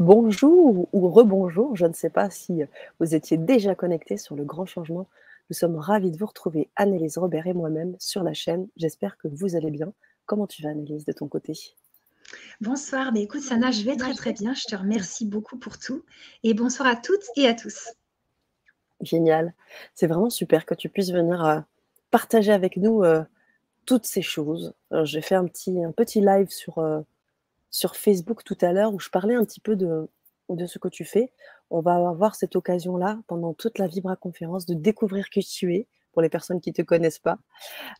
Bonjour ou rebonjour, je ne sais pas si vous étiez déjà connectés sur le grand changement. Nous sommes ravis de vous retrouver, Annelise Robert et moi-même, sur la chaîne. J'espère que vous allez bien. Comment tu vas, Annelise, de ton côté? Bonsoir, mais écoute, Sana, je vais très très bien. Je te remercie beaucoup pour tout. Et bonsoir à toutes et à tous. Génial. C'est vraiment super que tu puisses venir euh, partager avec nous euh, toutes ces choses. J'ai fait un petit, un petit live sur, euh, sur Facebook tout à l'heure où je parlais un petit peu de, de ce que tu fais. On va avoir cette occasion-là, pendant toute la Vibra conférence, de découvrir qui tu es pour les personnes qui ne te connaissent pas,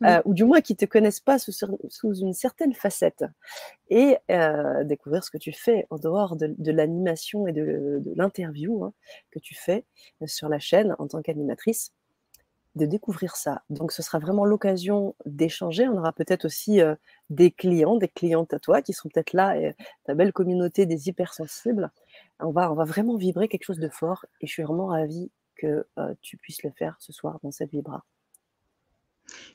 euh, ou du moins qui ne te connaissent pas sous, sous, une certaine facette, et euh, découvrir ce que tu fais en dehors de, de l'animation et de, de l'interview hein, que tu fais sur la chaîne en tant qu'animatrice de découvrir ça. Donc, ce sera vraiment l'occasion d'échanger. On aura peut-être aussi euh, des clients, des clientes à toi qui seront peut-être là, et ta belle communauté des hypersensibles. On va, on va vraiment vibrer quelque chose de fort et je suis vraiment ravie que euh, tu puisses le faire ce soir dans cette vibra.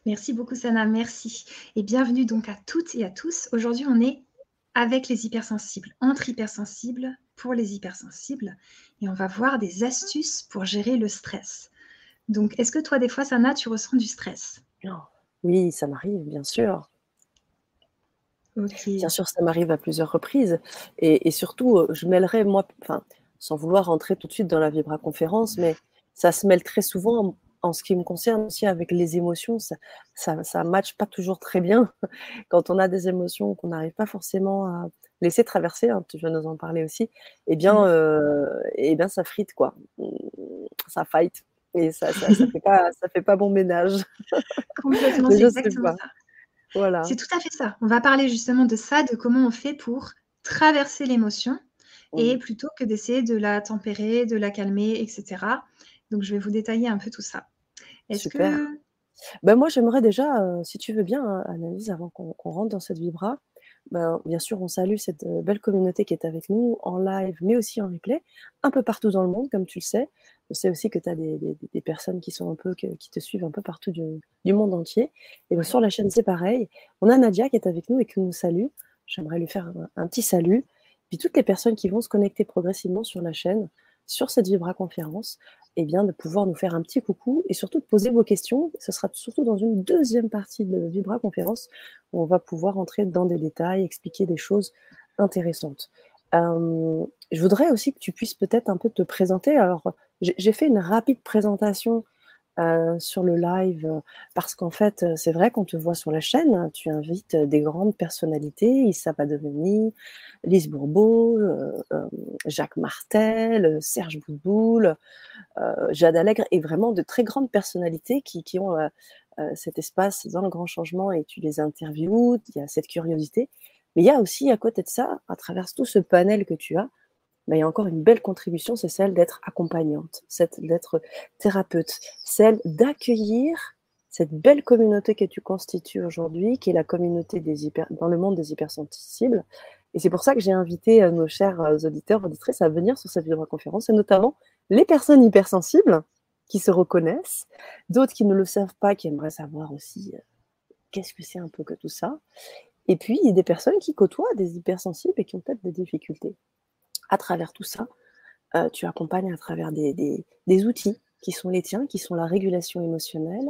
Merci beaucoup, Sana. Merci. Et bienvenue donc à toutes et à tous. Aujourd'hui, on est avec les hypersensibles, entre hypersensibles, pour les hypersensibles. Et on va voir des astuces pour gérer le stress. Donc, est-ce que toi, des fois, Sana, tu ressens du stress? Oui, ça m'arrive, bien sûr. Bien sûr, ça m'arrive à plusieurs reprises. Et, surtout, euh, je mêlerai, moi, enfin, sans vouloir rentrer tout de suite dans la Vibra conférence, mais ça se mêle très souvent en, ce qui me concerne aussi avec les émotions. Ça ça, ça matche pas toujours très bien quand on a des émotions qu'on n'arrive pas forcément à laisser traverser. Hein, tu vas nous en parler aussi. Eh bien, euh, eh bien, ça frite quoi. Ça fight. Et ça, ça, fait pas, ça fait pas bon ménage. Complètement, c'est exactement ça. Voilà. C'est tout à fait ça. On va parler justement de ça, de comment on fait pour traverser l'émotion et plutôt que d'essayer de la tempérer, de la calmer, etc. Donc, je vais vous détailler un peu tout ça. Est-ce que... Ben moi, j'aimerais déjà, euh, si tu veux bien, hein, Analyse, avant qu'on rentre dans cette vibra, ben, bien sûr, on salue cette euh, belle communauté qui est avec nous en live, mais aussi en replay, un peu partout dans le monde, comme tu le sais. Je sais aussi que tu as des, personnes qui sont un peu qui te suivent un peu partout du, monde entier. Et sur la chaîne, c'est pareil. On a Nadia qui est avec nous et qui nous salue. J'aimerais lui faire un, petit salut. Puis toutes les personnes qui vont se connecter progressivement sur la chaîne, sur cette Vibra conférence, eh bien, de pouvoir nous faire un petit coucou et surtout de poser vos questions. Ce sera surtout dans une deuxième partie de Vibra conférence où on va pouvoir entrer dans des détails, expliquer des choses intéressantes. Euh, je voudrais aussi que tu puisses peut-être un peu te présenter. Alors, j'ai fait une rapide présentation euh, sur le live euh, parce qu'en fait, c'est vrai qu'on te voit sur la chaîne, tu invites des grandes personnalités, Issa Padomeni, Lise Bourbeau, Jacques Martel, Serge Bouboul, Jade Allègre, et vraiment de très grandes personnalités qui, qui ont cet espace dans le grand changement et tu les interviews, il y a cette curiosité. Mais il y a aussi à côté de ça, à travers tout ce panel que tu as, il y a encore une belle contribution, c'est celle d'être accompagnante, d'être thérapeute, celle d'accueillir cette belle communauté que tu constitues aujourd'hui, qui est la communauté dans le monde des hypersensibles. Et c'est pour ça que j'ai invité euh, nos chers euh, auditeurs, auditrices à venir sur cette vidéoconférence, et notamment les personnes hypersensibles qui se reconnaissent, d'autres qui ne le savent pas, qui aimeraient savoir aussi euh, qu'est-ce que c'est un peu que tout ça. Et puis, il y a des personnes qui côtoient des hypersensibles et qui ont peut-être des difficultés. À travers tout ça, euh, tu accompagnes à travers des, des, outils qui sont les tiens, qui sont la régulation émotionnelle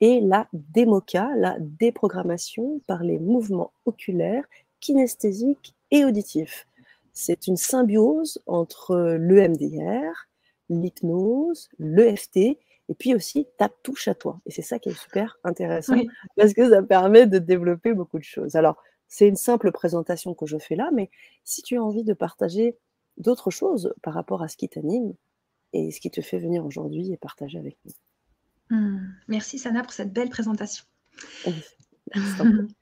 et la démoca, la déprogrammation par les mouvements oculaires, kinesthésiques et auditifs. C'est une symbiose entre l'EMDR, l'hypnose, l'EFT et puis aussi ta touche à toi. Et c'est ça qui est super intéressant parce que ça permet de développer beaucoup de choses. Alors, c'est une simple présentation que je fais là, mais si tu as envie de partager d'autres choses par rapport à ce qui t'anime et ce qui te fait venir aujourd'hui et partager avec nous. Mmh. Merci Sana pour cette belle présentation.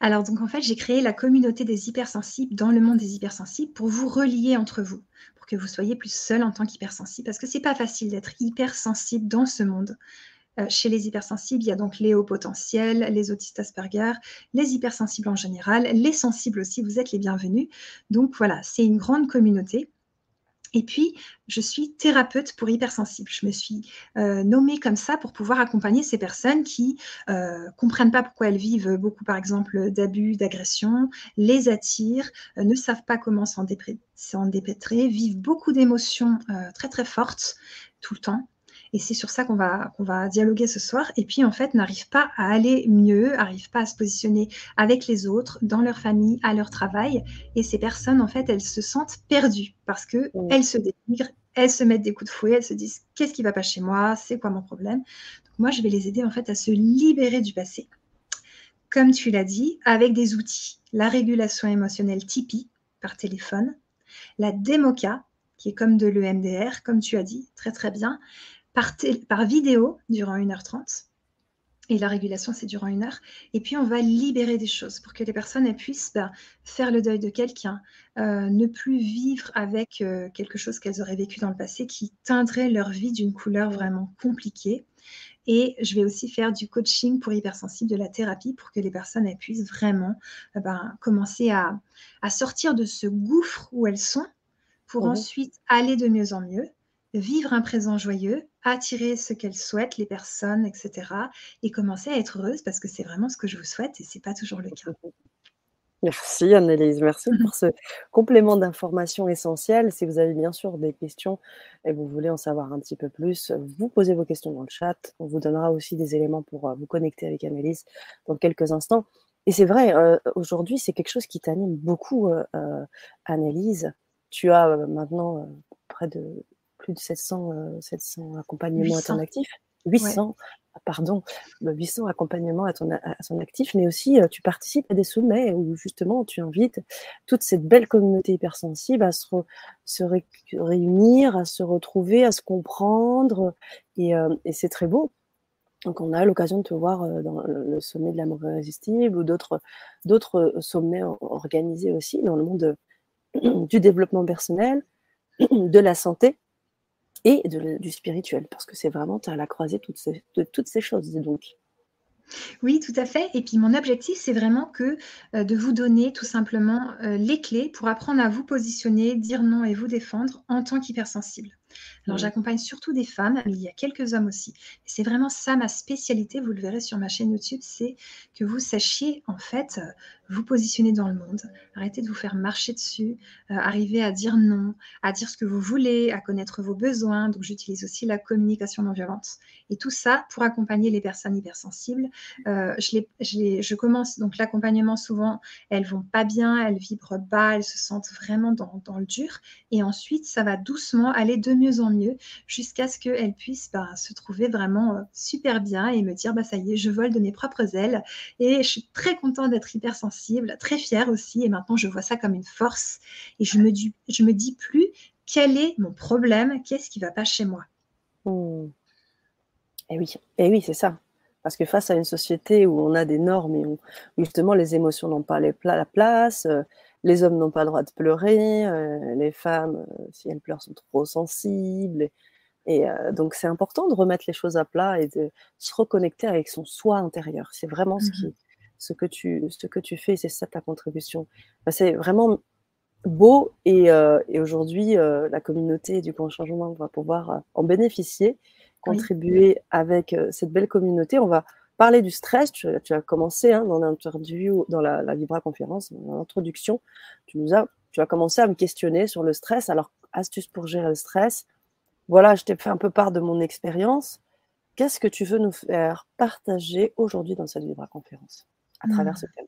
Alors donc en fait, j'ai créé la communauté des hypersensibles dans le monde des hypersensibles pour vous relier entre vous, pour que vous soyez plus seul en tant qu'hypersensible, parce que c'est pas facile d'être hypersensible dans ce monde. Euh, chez les hypersensibles, il y a donc les hauts potentiels, les autistes Asperger, les hypersensibles en général, les sensibles aussi, vous êtes les bienvenus. Donc voilà, c'est une grande communauté. Et puis, je suis thérapeute pour hypersensibles. Je me suis euh, nommée comme ça pour pouvoir accompagner ces personnes qui euh, comprennent pas pourquoi elles vivent beaucoup, par exemple, d'abus, d'agressions, les attirent, ne savent pas comment s'en dépêtrer, vivent beaucoup d'émotions très très fortes tout le temps et c'est sur ça qu'on va, qu'on va dialoguer ce soir. Et puis, en fait, n'arrivent pas à aller mieux, n'arrivent pas à se positionner avec les autres, dans leur famille, à leur travail. Et ces personnes, en fait, elles se sentent perdues parce qu'elles elles se dénigrent, elles se mettent des coups de fouet, elles se disent qu'est-ce qui va pas chez moi, c'est quoi mon problème? Donc, moi, je vais les aider, en fait, à se libérer du passé. Comme tu l'as dit, avec des outils. La régulation émotionnelle Tipeee par téléphone, la démoca, qui est comme de l'EMDR, comme tu as dit, très très bien, par, vidéo durant 1h30. Et la régulation, c'est durant une heure. Et puis, on va libérer des choses pour que les personnes puissent bah, faire le deuil de quelqu'un, euh, ne plus vivre avec euh, quelque chose qu'elles auraient vécu dans le passé qui teindrait leur vie d'une couleur vraiment compliquée. Et je vais aussi faire du coaching pour hypersensibles, de la thérapie, pour que les personnes puissent vraiment euh, bah, commencer à, sortir de ce gouffre où elles sont, pour mmh ensuite aller de mieux en mieux, vivre un présent joyeux, attirer ce qu'elles souhaitent, les personnes, etc. Et commencer à être heureuse parce que c'est vraiment ce que je vous souhaite et ce n'est pas toujours le cas. Merci Annelise, merci pour ce complément d'information essentiel. Si vous avez bien sûr des questions et vous voulez en savoir un petit peu plus, vous posez vos questions dans le chat. On vous donnera aussi des éléments pour euh, vous connecter avec Annelise dans quelques instants. Et c'est vrai, euh, aujourd'hui, c'est quelque chose qui t'anime beaucoup, euh, Annelise. Tu as maintenant près de plus de 700, 700 euh, accompagnements à ton actif. 800, pardon, 800 accompagnements à ton, à actif, mais aussi euh, tu participes à des sommets où justement tu invites toute cette belle communauté hypersensible à se, se réunir, à se retrouver, à se comprendre, et, euh, et c'est très beau. Donc on a l'occasion de te voir dans le sommet de l'amour irrésistible ou d'autres, d'autres sommets organisés aussi dans le monde du développement personnel, de la santé et du spirituel, parce que c'est vraiment à la croisée de toutes ces choses. Donc. Oui, tout à fait. Et puis mon objectif, c'est vraiment que euh, de vous donner tout simplement euh, les clés pour apprendre à vous positionner, dire non et vous défendre en tant qu'hypersensible. Alors, j'accompagne surtout des femmes, mais il y a quelques hommes aussi. C'est vraiment ça ma spécialité, vous le verrez sur ma chaîne YouTube, c'est que vous sachiez en fait euh, vous positionner dans le monde, arrêtez de vous faire marcher dessus, euh, arriver à dire non, à dire ce que vous voulez, à connaître vos besoins. Donc, j'utilise aussi la communication non violente. Et tout ça pour accompagner les personnes hypersensibles. Euh, je, je, commence donc l'accompagnement souvent, elles vont pas bien, elles vibrent bas, elles se sentent vraiment dans, dans le dur. Et ensuite, ça va doucement aller de mieux en mieux jusqu'à ce qu'elle puisse bah, se trouver vraiment euh, super bien et me dire bah, ça y est, je vole de mes propres ailes et je suis très contente d'être hypersensible, très fière aussi. Et maintenant, je vois ça comme une force et je me dis, je me dis plus quel est mon problème, qu'est-ce qui va pas chez moi. Mmh. Et oui, et oui, c'est ça. Parce que face à une société où on a des normes et où justement les émotions n'ont pas la place, euh, les hommes n'ont pas le droit de pleurer, euh, les femmes, euh, si elles pleurent, sont trop sensibles. Et, euh, donc, c'est important de remettre les choses à plat et de se reconnecter avec son soi intérieur. C'est vraiment ce, qui, mmh ce, que tu, ce que tu fais, c'est ça ta contribution. c'est vraiment beau et, et aujourd'hui, la communauté du Grand Changement va pouvoir en bénéficier, contribuer avec cette belle communauté. On va parler du stress, tu, as commencé hein, dans l'interview, dans la, la Vibra conférence, dans l'introduction, tu nous as, tu as commencé à me questionner sur le stress. Alors, astuce pour gérer le stress. Voilà, je t'ai fait un peu part de mon expérience. Qu'est-ce que tu veux nous faire partager aujourd'hui dans cette Vibra conférence à travers mmh. ce thème?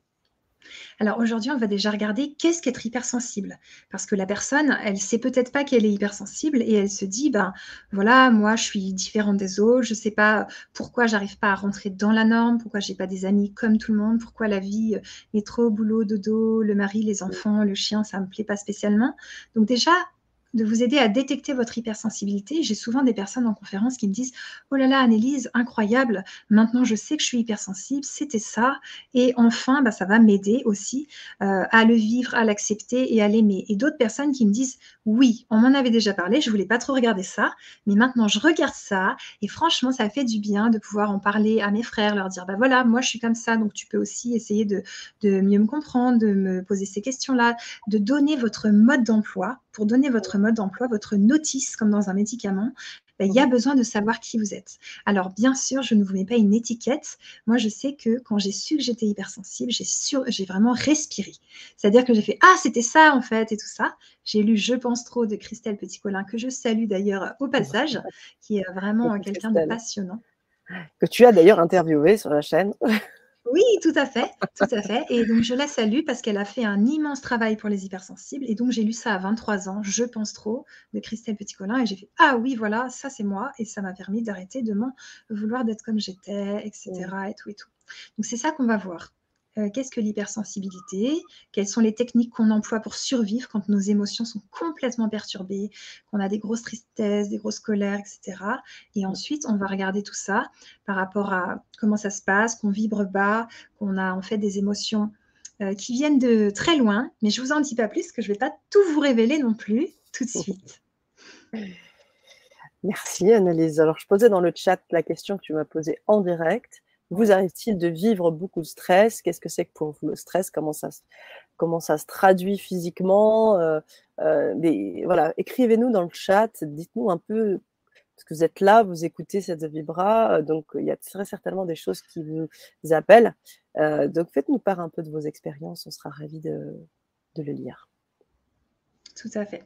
Alors aujourd'hui, on va déjà regarder qu'est-ce qu'être hypersensible. Parce que la personne, elle sait peut-être pas qu'elle est hypersensible et elle se dit, ben voilà, moi je suis différente des autres, je sais pas pourquoi j'arrive pas à rentrer dans la norme, pourquoi j'ai pas des amis comme tout le monde, pourquoi la vie, métro, boulot, dodo, le mari, les enfants, le chien, ça me plaît pas spécialement. Donc déjà, de vous aider à détecter votre hypersensibilité. J'ai souvent des personnes en conférence qui me disent Oh là là, Annelise, incroyable, maintenant je sais que je suis hypersensible, c'était ça. Et enfin, bah, ça va m'aider aussi euh, à le vivre, à l'accepter et à l'aimer. Et d'autres personnes qui me disent Oui, on m'en avait déjà parlé, je voulais pas trop regarder ça, mais maintenant je regarde ça. Et franchement, ça fait du bien de pouvoir en parler à mes frères, leur dire Bah voilà, moi je suis comme ça, donc tu peux aussi essayer de, de mieux me comprendre, de me poser ces questions-là, de donner votre mode d'emploi. Pour donner votre mode mode d'emploi, votre notice, comme dans un médicament, ben, il y a besoin de savoir qui vous êtes. Alors, bien sûr, je ne vous mets pas une étiquette. Moi, je sais que quand j'ai su que j'étais hypersensible, j'ai, j'ai vraiment respiré. C'est-à-dire que j'ai fait Ah, c'était ça, en fait, et tout ça. J'ai lu Je pense trop de Christelle Petit-Colin, que je salue d'ailleurs au passage, qui est vraiment quelqu'un de passionnant. Que tu as d'ailleurs interviewé sur la chaîne. Oui, tout à fait, tout à fait. Et donc, je la salue parce qu'elle a fait un immense travail pour les hypersensibles. Et donc, j'ai lu ça à 23 ans, Je pense trop, de Christelle Petit-Colin. Et j'ai fait, ah oui, voilà, ça c'est moi. Et ça m'a permis d'arrêter de m'en vouloir d'être comme j'étais, etc. Et tout et tout. Donc, c'est ça qu'on va voir. Euh, qu'est-ce que l'hypersensibilité, quelles sont les techniques qu'on emploie pour survivre quand nos émotions sont complètement perturbées, qu'on a des grosses tristesses, des grosses colères, etc. Et ensuite, on va regarder tout ça par rapport à comment ça se passe, qu'on vibre bas, qu'on a en fait des émotions euh, qui viennent de très loin, mais je vous en dis pas plus, que je ne vais pas tout vous révéler non plus tout de suite. Merci Annelise. Alors je posais dans le chat la question que tu m'as posée en direct. Vous arrive-t-il de vivre beaucoup de stress? Qu'est-ce que c'est que pour vous le stress? Comment ça, comment ça se traduit physiquement? Euh, euh, mais, voilà, Écrivez-nous dans le chat, dites-nous un peu, parce que vous êtes là, vous écoutez cette vibra, euh, donc il y a très certainement des choses qui vous appellent. donc faites-nous part un peu de vos expériences, on sera ravis de, de le lire. Tout à fait.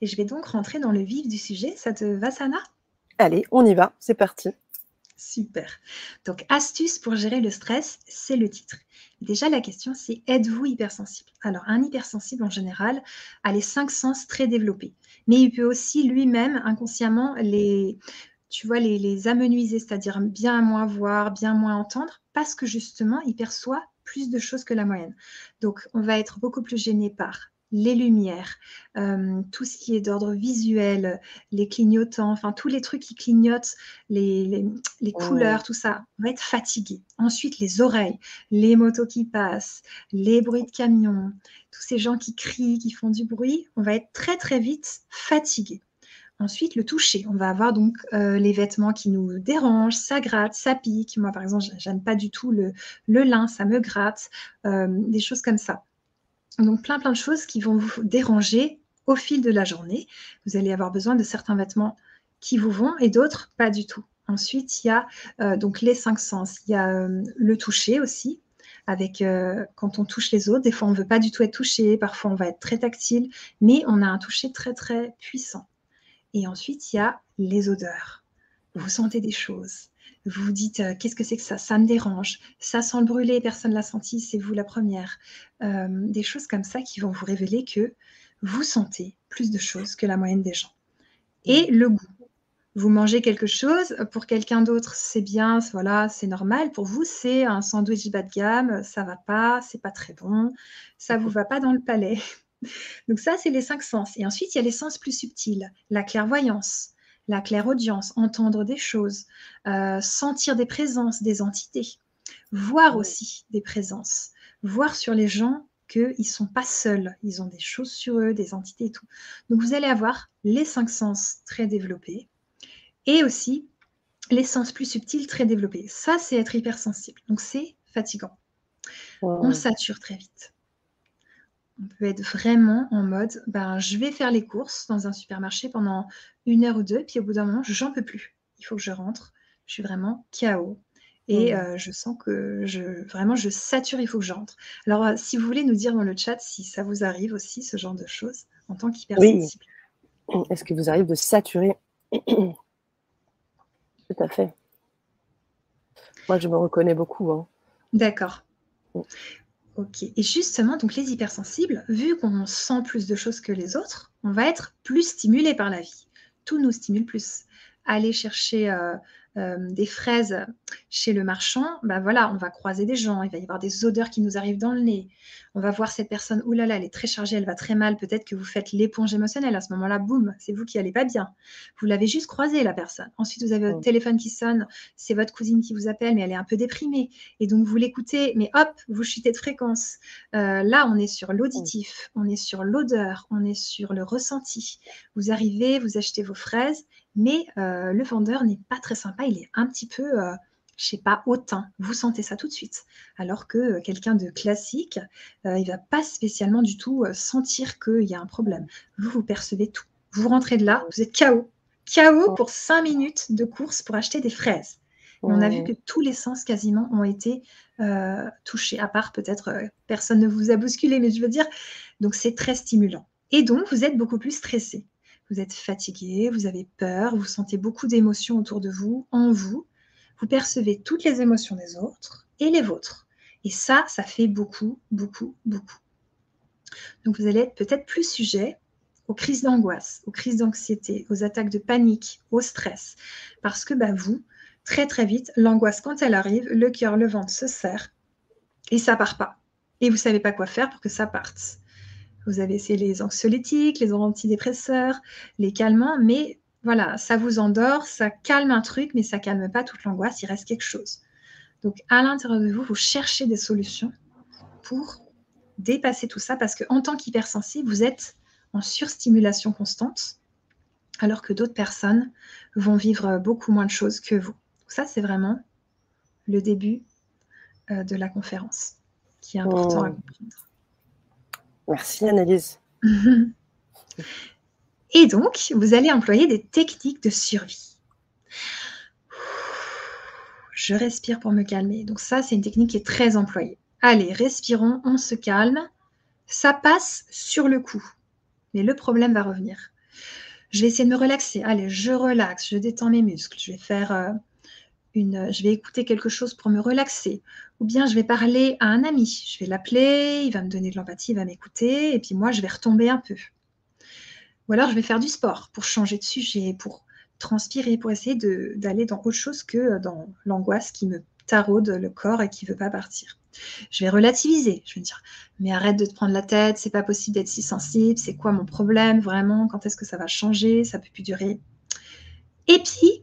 Et je vais donc rentrer dans le vif du sujet. Ça te va, Sana Allez, on y va, c'est parti. Super. Donc, astuce pour gérer le stress, c'est le titre. Déjà, la question, c'est êtes-vous hypersensible? Alors, un hypersensible, en général, a les cinq sens très développés. Mais il peut aussi lui-même, inconsciemment, les, tu vois, les, les amenuiser, c'est-à-dire bien moins voir, bien moins entendre, parce que justement, il perçoit plus de choses que la moyenne. Donc, on va être beaucoup plus gêné par les lumières, euh, tout ce qui est d'ordre visuel, les clignotants, enfin tous les trucs qui clignotent, les, les, couleurs, tout ça, on va être fatigué. Ensuite, les oreilles, les motos qui passent, les bruits de camions, tous ces gens qui crient, qui font du bruit, on va être très très vite fatigué. Ensuite, le toucher. On va avoir donc euh, les vêtements qui nous dérangent, ça gratte, ça pique. Moi, par exemple, j'aime pas du tout le, le lin, ça me gratte, euh, des choses comme ça. Donc plein plein de choses qui vont vous déranger au fil de la journée. Vous allez avoir besoin de certains vêtements qui vous vont et d'autres pas du tout. Ensuite, il y a euh, donc les cinq sens. Il y a euh, le toucher aussi, avec euh, quand on touche les autres. Des fois, on ne veut pas du tout être touché. Parfois, on va être très tactile, mais on a un toucher très très puissant. Et ensuite, il y a les odeurs. Vous sentez des choses vous vous dites euh, qu'est-ce que c'est que ça? Ça me dérange. Ça sent le brûler, personne ne l'a senti, c'est vous la première. Euh, des choses comme ça qui vont vous révéler que vous sentez plus de choses que la moyenne des gens. Et le goût. Vous mangez quelque chose, pour quelqu'un d'autre, c'est bien, voilà, c'est normal. Pour vous, c'est un sandwich bas de gamme, ça va pas, c'est pas très bon, ça vous va pas dans le palais. Donc ça, c'est les cinq sens. Et ensuite, il y a les sens plus subtils, la clairvoyance, la claire-audience, entendre des choses, euh, sentir des présences, des entités, voir aussi des présences, voir sur les gens qu'ils ne sont pas seuls, ils ont des choses sur eux, des entités et tout. Donc vous allez avoir les cinq sens très développés et aussi les sens plus subtils très développés. Ça, c'est être hypersensible. Donc c'est fatigant. On sature très vite. On peut être vraiment en mode, ben, je vais faire les courses dans un supermarché pendant une heure ou deux, puis au bout d'un moment, j'en peux plus. Il faut que je rentre. Je suis vraiment KO. Et mmh. euh, je sens que je, vraiment, je sature, il faut que j'entre. Alors, euh, si vous voulez nous dire dans le chat si ça vous arrive aussi, ce genre de choses, en tant qu'hypersensible. Oui. Est-ce que vous arrive de saturer? Tout à fait. Moi, je me reconnais beaucoup. Hein. D'accord. Mmh. Ok. Et justement, donc les hypersensibles, vu qu'on sent plus de choses que les autres, on va être plus stimulé par la vie. Tout nous stimule plus. Aller chercher euh, euh, des fraises chez le marchand, ben voilà, on va croiser des gens, il va y avoir des odeurs qui nous arrivent dans le nez. On va voir cette personne, oulala, là là, elle est très chargée, elle va très mal. Peut-être que vous faites l'éponge émotionnelle. À ce moment-là, boum, c'est vous qui allez pas bien. Vous l'avez juste croisée, la personne. Ensuite, vous avez votre téléphone qui sonne, c'est votre cousine qui vous appelle, mais elle est un peu déprimée. Et donc, vous l'écoutez, mais hop, vous chutez de fréquence. Euh, là, on est sur l'auditif, on est sur l'odeur, on est sur le ressenti. Vous arrivez, vous achetez vos fraises, mais euh, le vendeur n'est pas très sympa, il est un petit peu, euh, je sais pas, hautain. Vous sentez ça tout de suite. Alors que euh, quelqu'un de classique, il va pas spécialement du tout sentir qu'il y a un problème. Vous, vous percevez tout. Vous rentrez de là, vous êtes KO. KO pour cinq minutes de course pour acheter des fraises. Et on a vu que tous les sens quasiment ont été euh, touchés, à part peut-être euh, personne ne vous a bousculé, mais je veux dire, donc c'est très stimulant. Et donc, vous êtes beaucoup plus stressé. Vous êtes fatigué, vous avez peur, vous sentez beaucoup d'émotions autour de vous, en vous. Vous percevez toutes les émotions des autres et les vôtres. Et ça, ça fait beaucoup, beaucoup, beaucoup. Donc, vous allez être peut-être plus sujet aux crises d'angoisse, aux crises d'anxiété, aux attaques de panique, au stress. Parce que bah, vous, très très vite, l'angoisse, quand elle arrive, le cœur, le ventre se serre et ça part pas. Et vous savez pas quoi faire pour que ça parte. Vous avez essayé les anxiolytiques, les antidépresseurs, les calmants, mais voilà, ça vous endort, ça calme un truc, mais ça calme pas toute l'angoisse, il reste quelque chose. Donc à l'intérieur de vous, vous cherchez des solutions pour dépasser tout ça parce qu'en tant qu'hypersensible, vous êtes en surstimulation constante, alors que d'autres personnes vont vivre beaucoup moins de choses que vous. Ça, c'est vraiment le début euh, de la conférence qui est important à oh. comprendre. Merci, Annelise. Et donc, vous allez employer des techniques de survie. Je respire pour me calmer. Donc ça, c'est une technique qui est très employée. Allez, respirons, on se calme. Ça passe sur le coup mais le problème va revenir. Je vais essayer de me relaxer. Allez, je relaxe, je détends mes muscles. Je vais faire euh, je vais écouter quelque chose pour me relaxer. Ou bien je vais parler à un ami. Je vais l'appeler, il va me donner de l'empathie, il va m'écouter, et puis moi je vais retomber un peu. Ou alors je vais faire du sport pour changer de sujet, pour transpirer, pour essayer d'aller dans autre chose que dans l'angoisse qui me taraude le corps et qui ne veut pas partir. Je vais relativiser. Je vais dire, mais arrête de te prendre la tête, c'est pas possible d'être si sensible, c'est quoi mon problème vraiment, quand est-ce que ça va changer, ça peut plus durer. Et puis,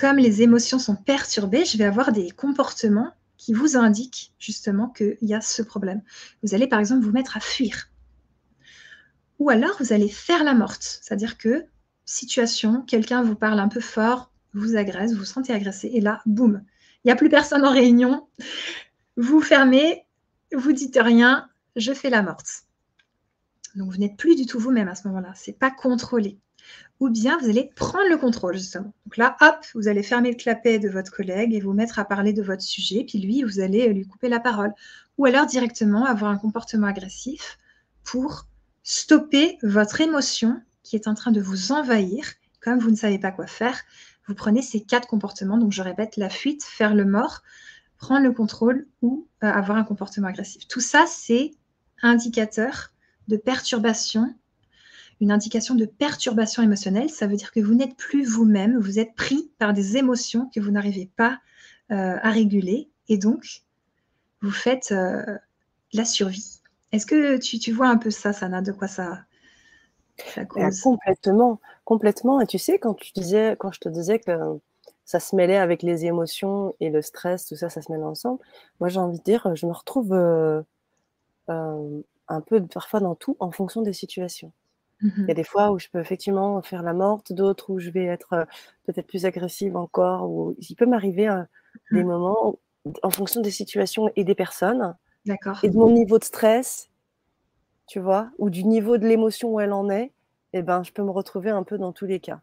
comme les émotions sont perturbées, je vais avoir des comportements qui vous indiquent justement qu'il y a ce problème. Vous allez par exemple vous mettre à fuir. Ou alors vous allez faire la morte, c'est-à-dire que situation, quelqu'un vous parle un peu fort, vous agresse, vous sentez agressé, et là, boum, il n'y a plus personne en réunion, vous fermez, vous dites rien, je fais la morte. Donc vous n'êtes plus du tout vous-même à ce moment-là. C'est pas contrôlé. Ou bien vous allez prendre le contrôle justement. Donc là, hop, vous allez fermer le clapet de votre collègue et vous mettre à parler de votre sujet. Puis lui, vous allez lui couper la parole. Ou alors directement avoir un comportement agressif pour stopper votre émotion qui est en train de vous envahir. Comme vous ne savez pas quoi faire, vous prenez ces quatre comportements. Donc je répète, la fuite, faire le mort, prendre le contrôle ou euh, avoir un comportement agressif. Tout ça, c'est indicateur de perturbation, une indication de perturbation émotionnelle. Ça veut dire que vous n'êtes plus vous-même, vous êtes pris par des émotions que vous n'arrivez pas euh, à réguler et donc vous faites euh, la survie. Est-ce que tu, vois un peu ça, Sana, de quoi ça, ça cause? Complètement, complètement. Et tu sais, quand tu disais, quand je te disais que ça se mêlait avec les émotions et le stress, tout ça, ça se mêle ensemble. Moi, j'ai envie de dire, je me retrouve euh, euh, un peu parfois dans tout en fonction des situations. Il y a mmh des fois où je peux effectivement faire la morte, d'autres où je vais être peut-être plus agressive encore. Ou il peut m'arriver des mmh. moments en fonction des situations et des personnes. D'accord. Et de mon niveau de stress, tu vois, ou du niveau de l'émotion où elle en est, eh ben, je peux me retrouver un peu dans tous les cas.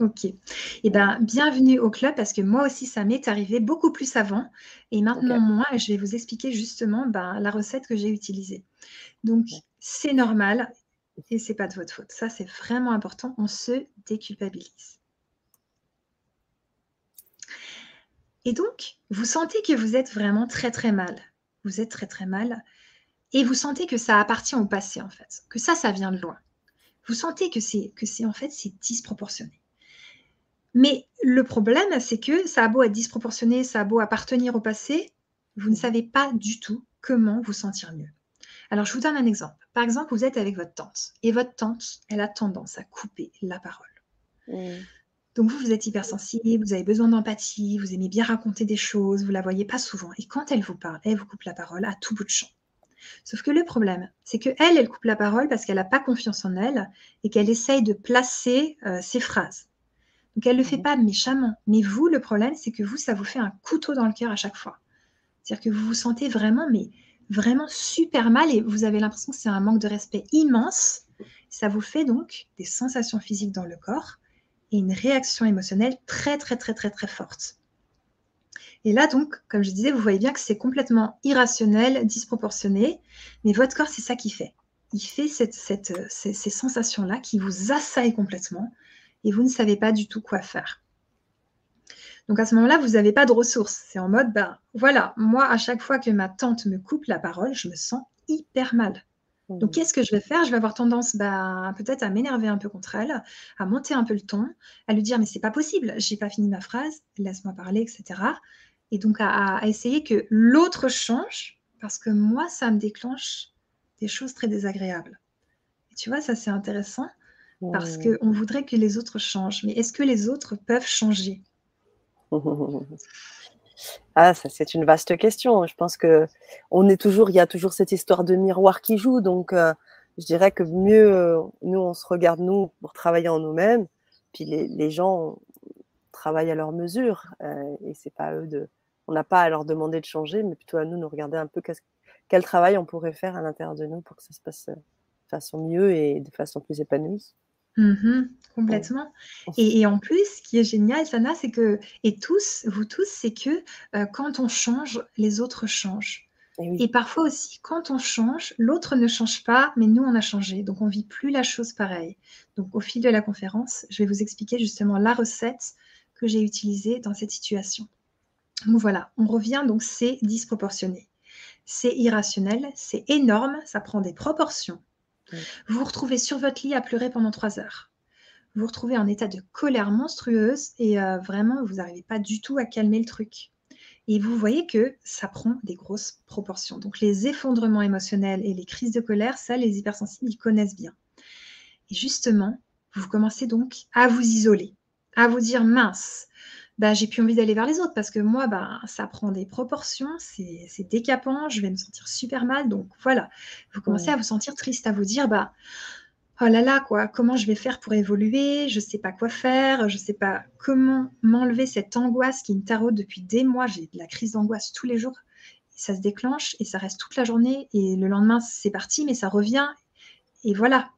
Ok. Eh bien, bienvenue au club parce que moi aussi, ça m'est arrivé beaucoup plus avant et maintenant. Et je vais vous expliquer justement ben, la recette que j'ai utilisée. Donc, c'est normal et c'est pas de votre faute. Ça, c'est vraiment important. On se déculpabilise. Et donc, vous sentez que vous êtes vraiment très très mal. Vous êtes très très mal et vous sentez que ça appartient au passé en fait, que ça, ça vient de loin. Vous sentez que c'est que c'est en fait c'est disproportionné. Mais le problème, c'est que ça a beau être disproportionné, ça a beau appartenir au passé, vous ne savez pas du tout comment vous sentir mieux. Alors, je vous donne un exemple. Par exemple, vous êtes avec votre tante et votre tante, elle a tendance à couper la parole. Mmh. Donc, vous, vous êtes hypersensible, vous avez besoin d'empathie, vous aimez bien raconter des choses, vous la voyez pas souvent. Et quand elle vous parle, elle vous coupe la parole à tout bout de champ. Sauf que le problème, c'est que elle, elle coupe la parole parce qu'elle n'a pas confiance en elle et qu'elle essaye de placer euh, ses phrases. Donc elle ne le fait mmh pas méchamment. Mais vous, le problème, c'est que vous, ça vous fait un couteau dans le cœur à chaque fois. C'est-à-dire que vous vous sentez vraiment, mais vraiment super mal et vous avez l'impression que c'est un manque de respect immense Ça vous fait donc des sensations physiques dans le corps et une réaction émotionnelle très, très, très, très, très forte. Et là, donc, comme je disais, vous voyez bien que c'est complètement irrationnel, disproportionné, mais votre corps, c'est ça qu'il fait. Il fait ces, ces sensations-là qui vous assaillent complètement et vous ne savez pas du tout quoi faire. Donc à ce moment-là, vous n'avez pas de ressources. C'est en mode, ben voilà, moi, à chaque fois que ma tante me coupe la parole, je me sens hyper mal. Donc, mmh. qu'est-ce que je vais faire? Je vais avoir tendance bah, peut-être à m'énerver un peu contre elle, à monter un peu le ton, à lui dire Mais c'est pas possible, j'ai pas fini ma phrase, laisse-moi parler, etc. Et donc, à, essayer que l'autre change, parce que moi, ça me déclenche des choses très désagréables. Et tu vois, ça, c'est intéressant, parce mmh. qu'on voudrait que les autres changent. Mais est-ce que les autres peuvent changer? Ah, ça, c'est une vaste question. Je pense que on est toujours, il y a toujours cette histoire de miroir qui joue. Donc, euh, je dirais que mieux, euh, nous, on se regarde, nous, pour travailler en nous-mêmes. Puis les, les, gens travaillent à leur mesure. Euh, et c'est pas eux de. On n'a pas à leur demander de changer, mais plutôt à nous nous regarder un peu quel travail on pourrait faire à l'intérieur de nous pour que ça se passe de façon mieux et de façon plus épanouie. Mmh complètement. Et, en plus, ce qui est génial, Sana, c'est que, et tous, vous tous, c'est que euh, quand on change, les autres changent. Et, parfois aussi, quand on change, l'autre ne change pas, mais nous, on a changé. Donc, on vit plus la chose pareille. Donc, au fil de la conférence, je vais vous expliquer justement la recette que j'ai utilisée dans cette situation. Donc voilà, on revient, donc c'est disproportionné. C'est irrationnel, c'est énorme, ça prend des proportions. Vous vous retrouvez sur votre lit à pleurer pendant trois heures. Vous vous retrouvez en état de colère monstrueuse et euh, vraiment, vous n'arrivez pas du tout à calmer le truc. Et vous voyez que ça prend des grosses proportions. Donc les effondrements émotionnels et les crises de colère, ça, les hypersensibles, ils connaissent bien. Et justement, vous commencez donc à vous isoler, à vous dire mince, bah, j'ai plus envie d'aller vers les autres parce que moi, bah, ça prend des proportions, c'est décapant, je vais me sentir super mal. Donc voilà, vous commencez à vous sentir triste, à vous dire, bah, oh là là, quoi, comment je vais faire pour évoluer Je ne sais pas quoi faire, je ne sais pas comment m'enlever cette angoisse qui me taraude depuis des mois. J'ai de la crise d'angoisse tous les jours. Ça se déclenche et ça reste toute la journée et le lendemain, c'est parti, mais ça revient. Et voilà,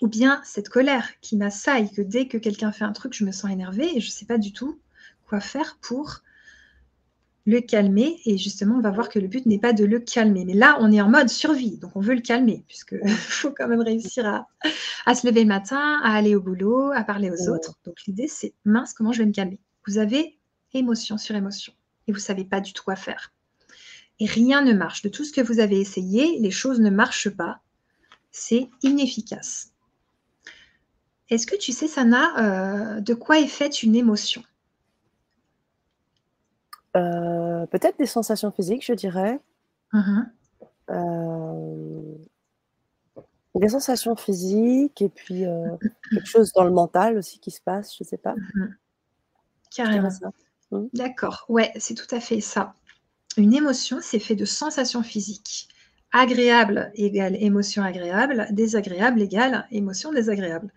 ou bien cette colère qui m'assaille, que dès que quelqu'un fait un truc, je me sens énervée et je ne sais pas du tout quoi faire pour le calmer. Et justement, on va voir que le but n'est pas de le calmer. Mais là, on est en mode survie, donc on veut le calmer, puisqu'il faut quand même réussir à, se lever le matin, à aller au boulot, à parler aux autres. Donc l'idée, c'est mince, comment je vais me calmer? Vous avez émotion sur émotion et vous ne savez pas du tout quoi faire. Et rien ne marche. De tout ce que vous avez essayé, les choses ne marchent pas. C'est inefficace. Est-ce que tu sais, Sana, euh, de quoi est faite une émotion? Euh, peut-être des sensations physiques, je dirais. Mmh euh, des sensations physiques et puis euh, quelque chose dans le mental aussi qui se passe, je ne sais pas. Mmh Carrément. Mmh. D'accord, ouais, c'est tout à fait ça. Une émotion, c'est fait de sensations physiques. Agréable égale émotion agréable, désagréable égale émotion désagréable.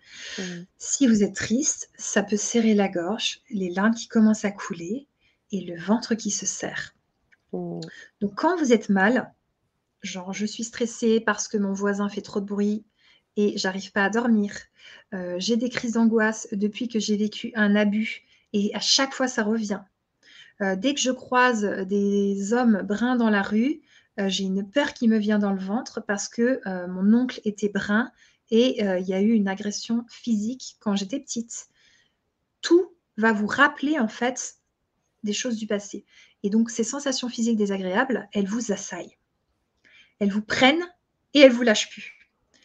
Si vous êtes triste, ça peut serrer la gorge, les larmes qui commencent à couler, et le ventre qui se serre. Oh. Donc quand vous êtes mal, genre je suis stressée parce que mon voisin fait trop de bruit et j'arrive pas à dormir, euh, j'ai des crises d'angoisse depuis que j'ai vécu un abus et à chaque fois ça revient. Euh, dès que je croise des hommes bruns dans la rue, euh, j'ai une peur qui me vient dans le ventre parce que mon oncle était brun et il y a eu une agression physique quand j'étais petite. Tout va vous rappeler en fait des choses du passé. Et donc, ces sensations physiques désagréables, elles vous assaillent. Elles vous prennent et elles vous lâchent plus.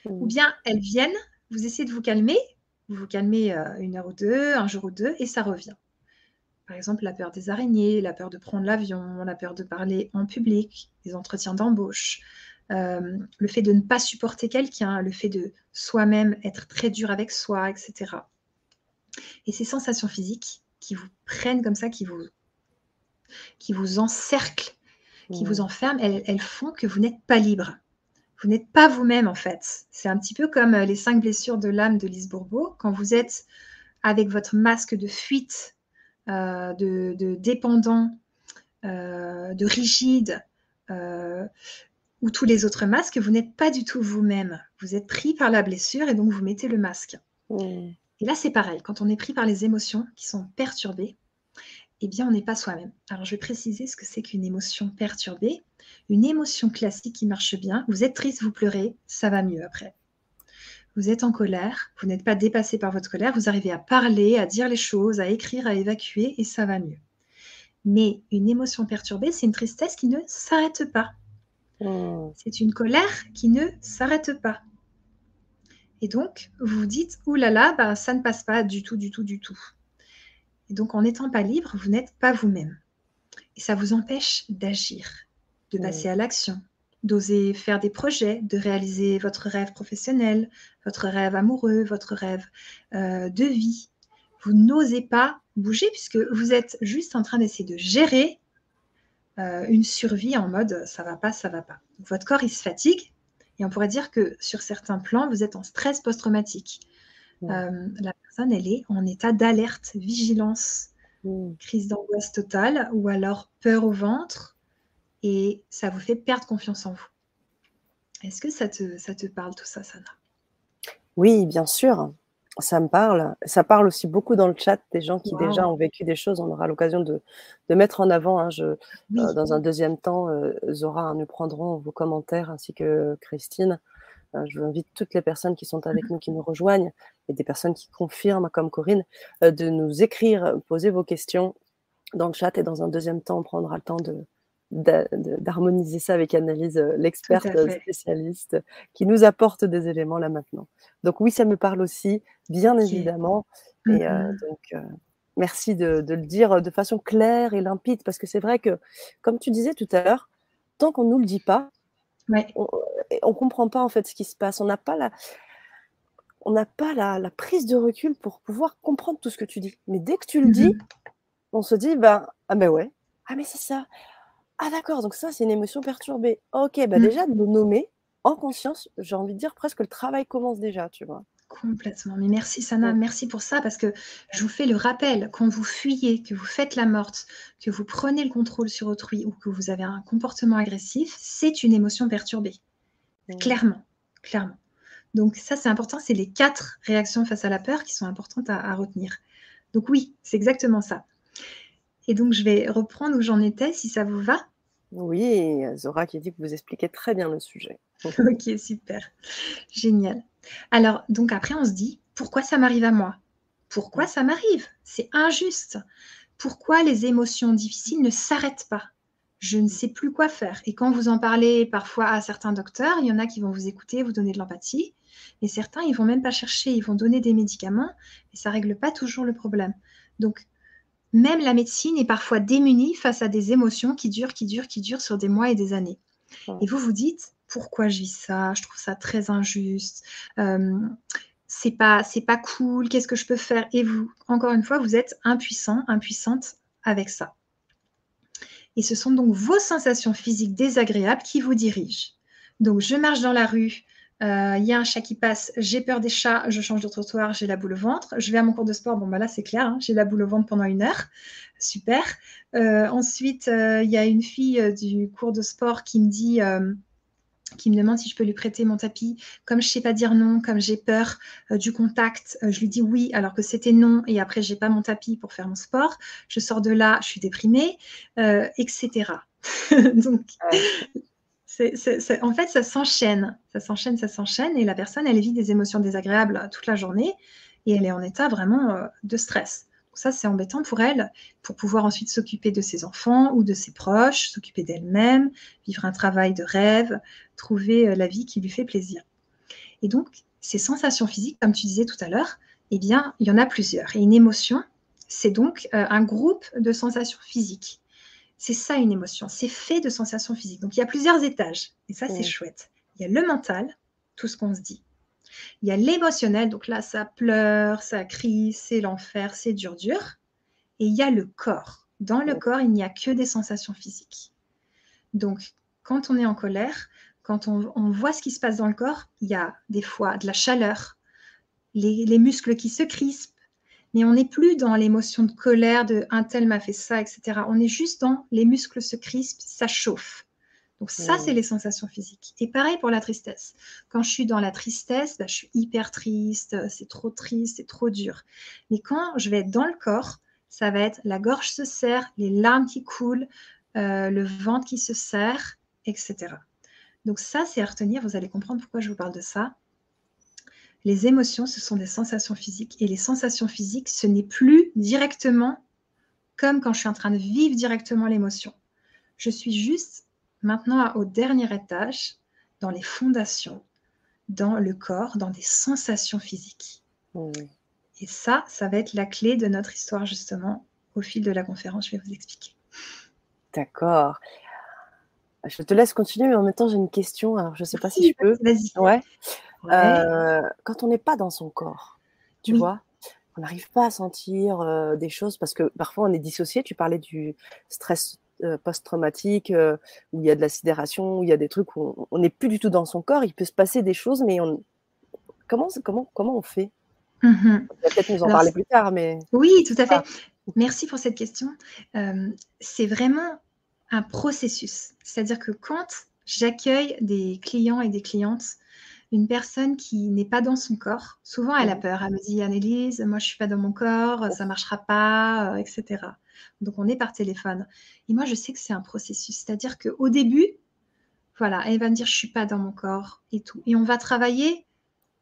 Ou bien elles viennent, vous essayez de vous calmer, vous vous calmez euh, une heure ou deux, un jour ou deux, et ça revient. Par exemple, la peur des araignées, la peur de prendre l'avion, la peur de parler en public, les entretiens d'embauche, euh, le fait de ne pas supporter quelqu'un, le fait de soi-même être très dur avec soi, etc. Et ces sensations physiques qui vous prennent comme ça, qui vous qui vous encerclent, qui vous enferment, elles, font que vous n'êtes pas libre. Vous n'êtes pas vous-même en fait. C'est un petit peu comme euh, les cinq blessures de l'âme de Lise Bourbeau. Quand vous êtes avec votre masque de fuite, euh, de, dépendant, euh, de rigide, ou tous les autres masques, vous n'êtes pas du tout vous-même. Vous êtes pris par la blessure et donc vous mettez le masque. Mmh. Et là, c'est pareil. Quand on est pris par les émotions qui sont perturbées, eh bien, on n'est pas soi-même. Alors, je vais préciser ce que c'est qu'une émotion perturbée. Une émotion classique qui marche bien. Vous êtes triste, vous pleurez, ça va mieux après. Vous êtes en colère, vous n'êtes pas dépassé par votre colère, vous arrivez à parler, à dire les choses, à écrire, à évacuer, et ça va mieux. Mais une émotion perturbée, c'est une tristesse qui ne s'arrête pas. Mmh. C'est une colère qui ne s'arrête pas. Et donc, vous vous dites, oulala, là là, bah, ça ne passe pas du tout, du tout, du tout. Et donc, en n'étant pas libre, vous n'êtes pas vous-même. Et ça vous empêche d'agir, de Mmh. passer à l'action, d'oser faire des projets, de réaliser votre rêve professionnel, votre rêve amoureux, votre rêve euh, de vie. Vous n'osez pas bouger puisque vous êtes juste en train d'essayer de gérer euh, une survie en mode ça va pas, ça va pas. Donc, votre corps il se fatigue et on pourrait dire que sur certains plans vous êtes en stress post-traumatique. Euh, la personne elle est en état d'alerte, vigilance, Mmh. crise d'angoisse totale ou alors peur au ventre et ça vous fait perdre confiance en vous. Est-ce que ça te, ça te parle tout ça, Sana? Oui, bien sûr, ça me parle. Ça parle aussi beaucoup dans le chat des gens qui Wow. déjà ont vécu des choses. On aura l'occasion de, de mettre en avant. hein, je, Oui, euh, dans un deuxième temps, euh, Zora, hein, nous prendrons vos commentaires ainsi que Christine. Je vous invite toutes les personnes qui sont avec nous, qui nous rejoignent, et des personnes qui confirment, comme Corinne, euh, de nous écrire, euh, poser vos questions dans le chat. Et dans un deuxième temps, on prendra le temps de d'harmoniser ça avec Annelise, euh, l'experte spécialiste, qui nous apporte des éléments là maintenant. Donc oui, ça me parle aussi, bien évidemment. Et euh, Mhm. donc, euh, merci de, de le dire de façon claire et limpide, parce que c'est vrai que, comme tu disais tout à l'heure, tant qu'on ne nous le dit pas, Ouais, on ne comprend pas en fait ce qui se passe. On n'a pas la, on n'a pas la, la prise de recul pour pouvoir comprendre tout ce que tu dis. Mais dès que tu le dis, Mhm. on se dit, ben, ah ben ouais, ah mais c'est ça. Ah d'accord, donc ça c'est une émotion perturbée. Ok, bah Mm. déjà de le nommer en conscience, j'ai envie de dire presque le travail commence déjà, tu vois. Complètement. Mais merci, Sana, merci pour ça parce que je vous fais le rappel quand vous fuyez, que vous faites la morte, que vous prenez le contrôle sur autrui ou que vous avez un comportement agressif, c'est une émotion perturbée. Mm. Clairement, clairement. Donc ça, c'est important. C'est les quatre réactions face à la peur qui sont importantes à, à retenir. Donc oui, c'est exactement ça. Et donc je vais reprendre où j'en étais, si ça vous va. Oui, Zora qui dit que vous expliquez très bien le sujet. Ok, super. Génial. Alors, donc après, on se dit, pourquoi ça m'arrive à moi? Pourquoi ça m'arrive? C'est injuste. Pourquoi les émotions difficiles ne s'arrêtent pas? Je ne sais plus quoi faire. Et quand vous en parlez parfois à certains docteurs, il y en a qui vont vous écouter, vous donner de l'empathie. Et certains, ils vont même pas chercher, ils vont donner des médicaments. Et ça règle pas toujours le problème. Donc, même la médecine est parfois démunie face à des émotions qui durent, qui durent, qui durent sur des mois et des années. Et vous vous dites, pourquoi je vis ça Je trouve ça très injuste. Euh, c'est pas, c'est pas cool. Qu'est-ce que je peux faire? Et vous, encore une fois, vous êtes impuissant, impuissante avec ça. Et ce sont donc vos sensations physiques désagréables qui vous dirigent. Donc, je marche dans la rue, euh, il y a un chat qui passe, j'ai peur des chats, je change de trottoir, j'ai la boule au ventre. Je vais à mon cours de sport, bon, bah là, c'est clair, hein, j'ai la boule au ventre pendant une heure. Super. Euh, ensuite, euh, il y a une fille du cours de sport qui me dit, qui me demande si je peux lui prêter mon tapis. Comme je sais pas dire non, comme j'ai peur euh, du contact, euh, je lui dis oui alors que c'était non et après j'ai pas mon tapis pour faire mon sport. Je sors de là, je suis déprimée, euh, etc. Donc, en fait, ça s'enchaîne, ça s'enchaîne, ça s'enchaîne et la personne, elle vit des émotions désagréables toute la journée et elle est en état vraiment de stress. Ça, c'est embêtant pour elle, pour pouvoir ensuite s'occuper de ses enfants ou de ses proches, s'occuper d'elle-même, vivre un travail de rêve, trouver euh, la vie qui lui fait plaisir. Et donc, ces sensations physiques, comme tu disais tout à l'heure, eh bien, il y en a plusieurs. Et une émotion, c'est donc euh, un groupe de sensations physiques. C'est ça une émotion, c'est fait de sensations physiques. Donc, il y a plusieurs étages, et ça, c'est Mm. chouette. Il y a le mental, tout ce qu'on se dit. Il y a l'émotionnel, donc là, ça pleure, ça crie, c'est l'enfer, c'est dur, dur. Et il y a le corps. Dans le corps, il n'y a que des sensations physiques. Donc, quand on est en colère, quand on, on voit ce qui se passe dans le corps, il y a des fois de la chaleur, les, les muscles qui se crispent, mais on n'est plus dans l'émotion de colère de un tel m'a fait ça, etc. On est juste dans les muscles se crispent, ça chauffe. Donc ça, c'est les sensations physiques. Et pareil pour la tristesse. Quand je suis dans la tristesse, bah, je suis hyper triste, c'est trop triste, c'est trop dur. Mais quand je vais être dans le corps, ça va être la gorge se serre, les larmes qui coulent, euh, le ventre qui se serre, etc. Donc ça, c'est à retenir. Vous allez comprendre pourquoi je vous parle de ça. Les émotions, ce sont des sensations physiques. Et les sensations physiques, ce n'est plus directement comme quand je suis en train de vivre directement l'émotion. Je suis juste maintenant au dernier étage, dans les fondations, dans le corps, dans des sensations physiques. Et ça, ça va être la clé de notre histoire justement au fil de la conférence. Je vais vous expliquer. D'accord. Je te laisse continuer, mais en même temps, j'ai une question. Alors, je ne sais pas si je peux. Vas-y. Ouais. Euh, quand on n'est pas dans son corps, tu vois, on n'arrive pas à sentir euh, des choses parce que parfois on est dissocié. Tu parlais du stress post-traumatique où il y a de la sidération, où il y a des trucs où on n'est plus du tout dans son corps. Il peut se passer des choses, mais on... comment, comment, comment on fait? Mmh On va peut-être nous en parler plus tard, mais. Oui, tout à fait. Ah. Merci pour cette question. c'est vraiment un processus. C'est-à-dire que quand j'accueille des clients et des clientes une personne qui n'est pas dans son corps, souvent elle a peur. Elle me dit Annelise, moi je suis pas dans mon corps, ça marchera pas, euh, etc. Donc on est par téléphone. Et moi je sais que c'est un processus. C'est-à-dire qu'au début, voilà, elle va me dire je suis pas dans mon corps et tout. Et on va travailler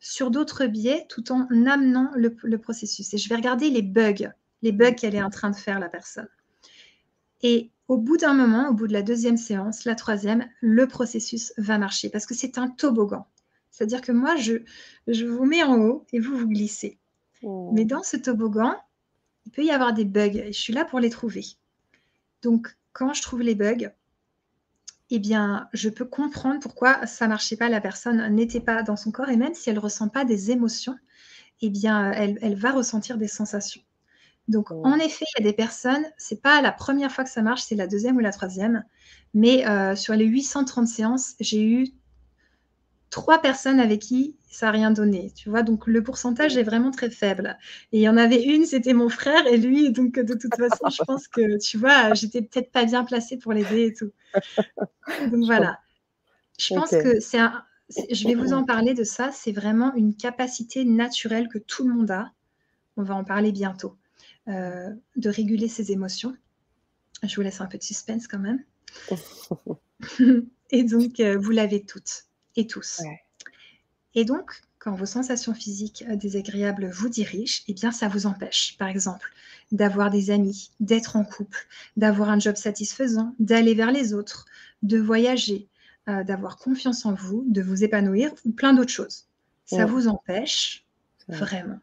sur d'autres biais tout en amenant le, le, processus. Et je vais regarder les bugs, les bugs qu'elle est en train de faire la personne. Et au bout d'un moment, au bout de la deuxième séance, la troisième, le processus va marcher parce que c'est un toboggan. C'est-à-dire que moi, je, je vous mets en haut et vous vous glissez. Oh. Mais dans ce toboggan, il peut y avoir des bugs et je suis là pour les trouver. Donc, quand je trouve les bugs, eh bien, je peux comprendre pourquoi ça ne marchait pas, la personne n'était pas dans son corps et même si elle ne ressent pas des émotions, eh bien, elle, elle va ressentir des sensations. Donc, oh. en effet, il y a des personnes, c'est pas la première fois que ça marche, c'est la deuxième ou la troisième. Mais euh, sur les 830 séances, j'ai eu trois personnes avec qui ça n'a rien donné. Tu vois, donc le pourcentage est vraiment très faible. Et il y en avait une, c'était mon frère, et lui, donc de toute façon, je pense que, tu vois, j'étais peut-être pas bien placée pour l'aider et tout. Donc voilà. Je pense que c'est un. Je vais vous en parler de ça. C'est vraiment une capacité naturelle que tout le monde a. On va en parler bientôt. Euh, de réguler ses émotions. Je vous laisse un peu de suspense quand même. et donc, euh, vous l'avez toutes et tous. Et donc, quand vos sensations physiques euh, désagréables vous dirigent, eh bien, ça vous empêche, par exemple, d'avoir des amis, d'être en couple, d'avoir un job satisfaisant, d'aller vers les autres, de voyager, euh, d'avoir confiance en vous, de vous épanouir ou plein d'autres choses. Ça vous empêche vraiment.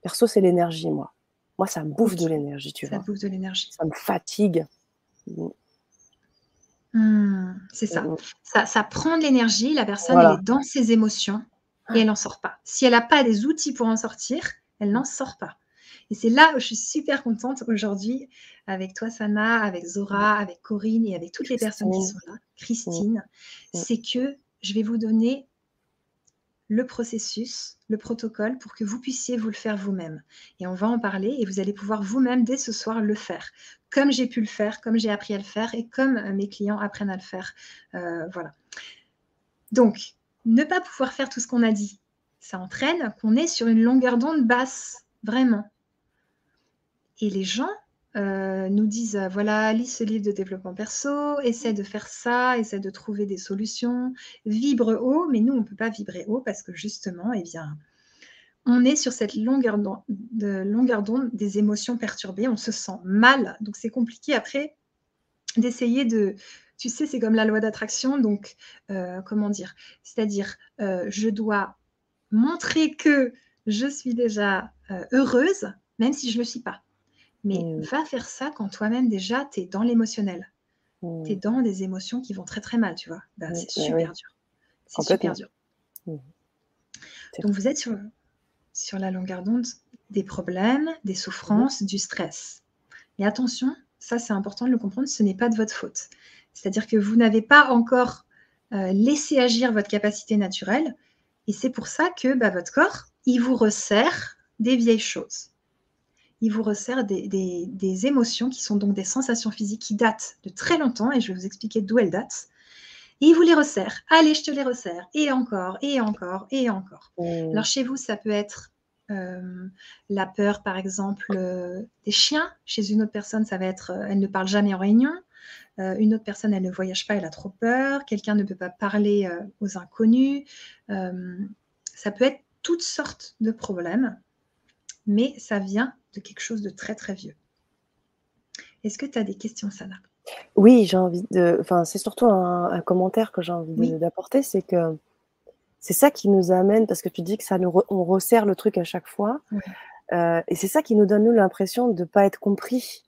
Perso, c'est l'énergie, moi. Moi, ça me bouffe de l'énergie, tu vois. Ça bouffe de l'énergie. Ça me fatigue. Mmh, c'est ça. ça. ça. prend de l'énergie, la personne elle est dans ses émotions et elle n'en sort pas. Si elle n'a pas des outils pour en sortir, elle n'en sort pas. Et c'est là où je suis super contente aujourd'hui avec toi, Sana, avec Zora, avec Corinne et avec toutes les personnes qui sont là, Christine, c'est que je vais vous donner le processus, le protocole pour que vous puissiez vous le faire vous-même. Et on va en parler et vous allez pouvoir vous-même dès ce soir le faire, comme j'ai pu le faire, comme j'ai appris à le faire et comme euh, mes clients apprennent à le faire. Euh, voilà. Donc, ne pas pouvoir faire tout ce qu'on a dit, ça entraîne qu'on est sur une longueur d'onde basse, vraiment. Et les gens euh, nous disent euh, voilà, lis ce livre de développement perso, essaie de faire ça, essaie de trouver des solutions, vibre haut, mais nous, on ne peut pas vibrer haut parce que justement, eh bien, on est sur cette longueur d'onde de des émotions perturbées, on se sent mal, donc c'est compliqué après d'essayer de, tu sais, c'est comme la loi d'attraction, donc euh, comment dire, c'est-à-dire je dois montrer que je suis déjà heureuse, même si je ne le suis pas. Mais mmh. va faire ça quand toi-même déjà, tu es dans l'émotionnel. Mmh. Tu es dans des émotions qui vont très très mal, tu vois. Bah, c'est super dur. C'est super dur. Donc vous êtes sur, sur la longueur d'onde des problèmes, des souffrances, du stress. Mais attention, ça c'est important de le comprendre, ce n'est pas de votre faute. C'est-à-dire que vous n'avez pas encore euh, laissé agir votre capacité naturelle. Et c'est pour ça que bah, votre corps, il vous resserre des vieilles choses il vous resserre des, émotions qui sont donc des sensations physiques qui datent de très longtemps, et je vais vous expliquer d'où elles datent. Et il vous les resserre. Allez, je te les resserre. Et encore, et encore, et encore. Mmh. Alors chez vous, ça peut être euh, la peur, par exemple, euh, des chiens. Chez une autre personne, ça va être euh, elle ne parle jamais en réunion. Euh, une autre personne, elle ne voyage pas, elle a trop peur. Quelqu'un ne peut pas parler euh, aux inconnus. Euh, ça peut être toutes sortes de problèmes, mais ça vient de quelque chose de très très vieux. Est-ce que tu as des questions, Sana? Oui, j'ai envie de. Enfin, c'est surtout un, un commentaire que j'ai envie Oui. d'apporter, c'est que c'est ça qui nous amène, parce que tu dis que ça nous re- on resserre le truc à chaque fois, euh, et c'est ça qui nous donne nous l'impression de ne pas être compris,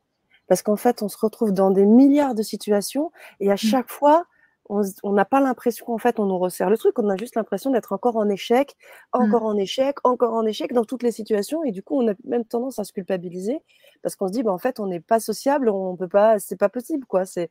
parce qu'en fait, on se retrouve dans des milliards de situations, et à chaque fois, on n'a pas l'impression qu'en fait, on nous resserre le truc, on a juste l'impression d'être encore en échec, encore en échec, encore en échec dans toutes les situations, et du coup, on a même tendance à se culpabiliser, parce qu'on se dit, bah, en fait, on n'est pas sociable, on peut pas, c'est pas possible, quoi. C'est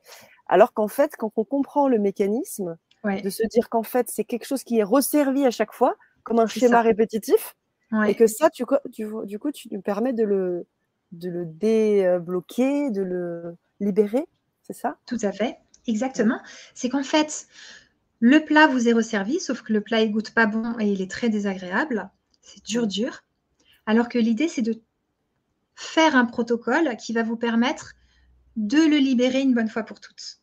alors qu'en fait, quand on comprend le mécanisme, Ouais, de se dire qu'en fait, c'est quelque chose qui est resservi à chaque fois, comme un schéma ça. répétitif, ouais. et que ça, tu, du coup, tu nous permets de le, de le débloquer, de le libérer, c'est ça? Tout à fait, exactement. C'est qu'en fait, le plat vous est resservi, sauf que le plat il goûte pas bon et il est très désagréable. C'est dur, dur. Alors que l'idée, c'est de faire un protocole qui va vous permettre de le libérer une bonne fois pour toutes.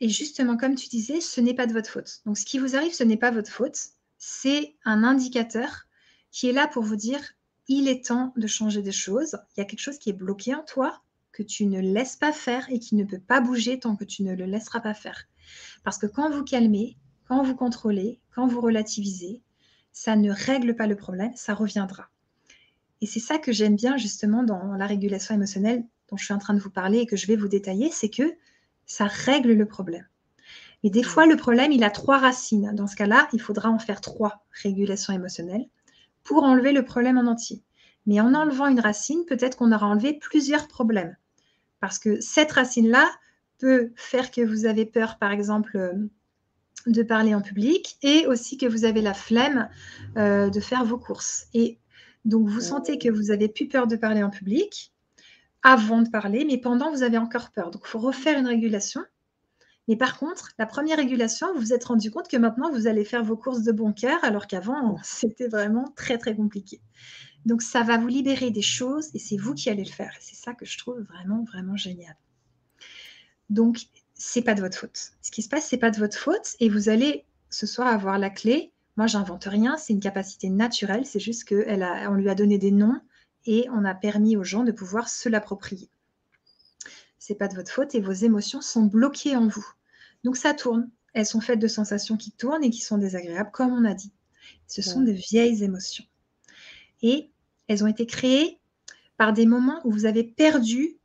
Et justement, comme tu disais, ce n'est pas de votre faute. Donc, ce qui vous arrive, ce n'est pas votre faute. C'est un indicateur qui est là pour vous dire, il est temps de changer des choses. Il y a quelque chose qui est bloqué en toi, que tu ne laisses pas faire et qui ne peut pas bouger tant que tu ne le laisseras pas faire. Parce que quand vous calmez, quand vous contrôlez, quand vous relativisez, ça ne règle pas le problème, ça reviendra. Et c'est ça que j'aime bien justement dans la régulation émotionnelle dont je suis en train de vous parler et que je vais vous détailler, c'est que ça règle le problème. Et des fois, le problème, il a trois racines. Dans ce cas-là, il faudra en faire trois régulations émotionnelles pour enlever le problème en entier. Mais en enlevant une racine, peut-être qu'on aura enlevé plusieurs problèmes. Parce que cette racine-là peut faire que vous avez peur, par exemple, euh, de parler en public et aussi que vous avez la flemme euh, de faire vos courses. Et donc, vous sentez que vous avez plus peur de parler en public avant de parler, mais pendant, vous avez encore peur. Donc, il faut refaire une régulation. Mais par contre, la première régulation, vous vous êtes rendu compte que maintenant, vous allez faire vos courses de bon cœur, alors qu'avant, c'était vraiment très, très compliqué. Donc, ça va vous libérer des choses et c'est vous qui allez le faire. C'est ça que je trouve vraiment, vraiment génial. Donc, c'est pas de votre faute. Ce qui se passe, c'est pas de votre faute et vous allez ce soir avoir la clé. Moi, j'invente rien, c'est une capacité naturelle, c'est juste qu'on lui a donné des noms et on a permis aux gens de pouvoir se l'approprier. C'est pas de votre faute et vos émotions sont bloquées en vous. Donc ça tourne. Elles sont faites de sensations qui tournent et qui sont désagréables, comme on a dit. Ce sont Ouais. de vieilles émotions. Et elles ont été créées par des moments où vous avez perdu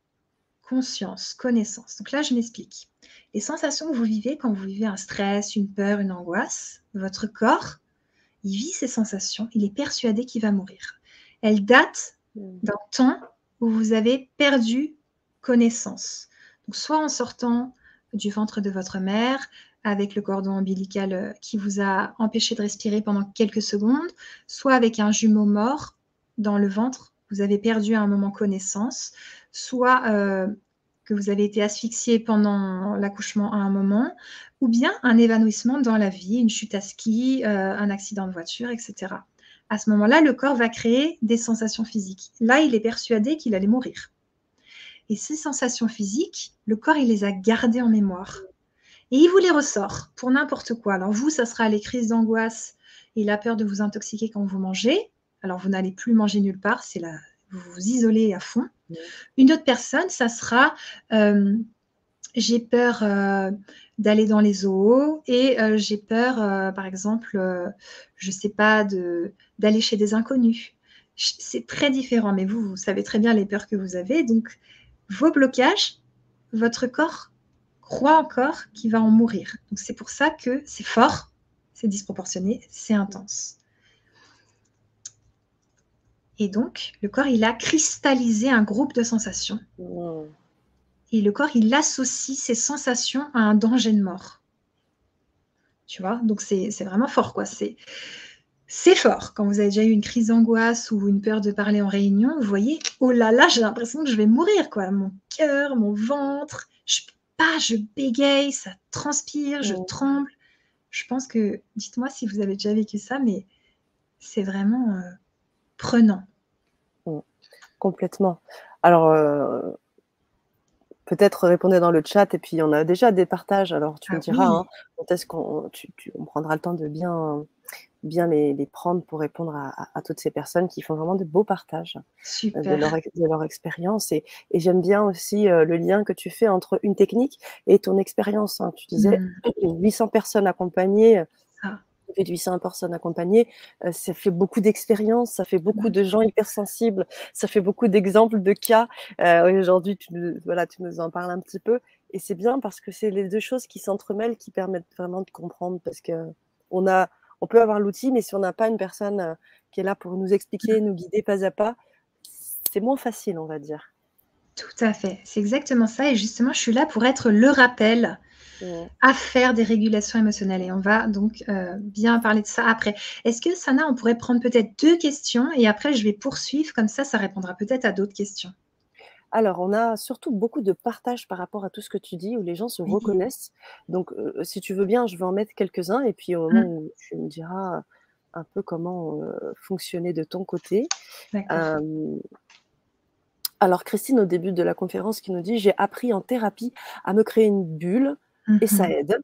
conscience, connaissance. Donc là, je m'explique. Les sensations que vous vivez quand vous vivez un stress, une peur, une angoisse, votre corps, il vit ces sensations, il est persuadé qu'il va mourir. Elles datent d'un temps où vous avez perdu connaissance. Donc, soit en sortant du ventre de votre mère, avec le cordon ombilical euh, qui vous a empêché de respirer pendant quelques secondes, soit avec un jumeau mort dans le ventre, vous avez perdu à un moment connaissance, soit euh, que vous avez été asphyxié pendant l'accouchement à un moment, ou bien un évanouissement dans la vie, une chute à ski, euh, un accident de voiture, etc. À ce moment-là, le corps va créer des sensations physiques. Là, il est persuadé qu'il allait mourir. Et ces sensations physiques, le corps, il les a gardées en mémoire. Et il vous les ressort pour n'importe quoi. Alors vous, ça sera les crises d'angoisse et la peur de vous intoxiquer quand vous mangez. Alors vous n'allez plus manger nulle part, c'est là, vous vous isolez à fond. Une autre personne, ça sera euh, j'ai peur euh, d'aller dans les zoos et euh, j'ai peur, par exemple, je sais pas, de d'aller chez des inconnus. C'est très différent, mais vous, vous savez très bien les peurs que vous avez. Donc, vos blocages, votre corps croit encore qu'il va en mourir. Donc, c'est pour ça que c'est fort, c'est disproportionné, c'est intense. Et donc, le corps, il a cristallisé un groupe de sensations. Mmh. Et le corps, il associe ces sensations à un danger de mort. Tu vois Donc, c'est c'est vraiment fort, quoi. C'est c'est fort. Quand vous avez déjà eu une crise d'angoisse ou une peur de parler en réunion, vous voyez, oh là là, j'ai l'impression que je vais mourir, quoi. Mon cœur, mon ventre, je, pas, je bégaye, ça transpire, je tremble. Je pense que, dites-moi si vous avez déjà vécu ça, mais c'est vraiment euh, prenant. Mmh. Complètement. Alors, euh, peut-être répondez dans le chat et puis on a déjà des partages. Alors, tu me ah diras, hein, est-ce qu'on on prendra le temps de bien bien les, prendre pour répondre à, toutes ces personnes qui font vraiment de beaux partages euh, de leur, expérience. Et, j'aime bien aussi euh, le lien que tu fais entre une technique et ton expérience. Hein. Tu disais 800 mmh. personnes accompagnées. Ah. 800 personnes accompagnées, euh, ça fait beaucoup d'expériences, ça fait beaucoup de gens hypersensibles, ça fait beaucoup d'exemples de cas. Aujourd'hui, tu, voilà, tu nous en parles un petit peu. Et c'est bien parce que c'est les deux choses qui s'entremêlent qui permettent vraiment de comprendre parce que on a, on peut avoir l'outil, mais si on n'a pas une personne euh, qui est là pour nous expliquer, nous guider pas à pas, c'est moins facile, on va dire. Tout à fait, c'est exactement ça. Et justement, je suis là pour être le rappel à faire des régulations émotionnelles. Et on va donc euh, bien parler de ça après. Est-ce que, Sana, on pourrait prendre peut-être deux questions et après, je vais poursuivre. Comme ça, ça répondra peut-être à d'autres questions. Alors, on a surtout beaucoup de partage par rapport à tout ce que tu dis, où les gens se reconnaissent. Donc, euh, si tu veux bien, je vais en mettre quelques-uns, et puis au moment mmh. où tu me diras un peu comment euh, fonctionner de ton côté. alors, Christine, au début de la conférence, qui nous dit J'ai appris en thérapie à me créer une bulle, et ça mmh aide.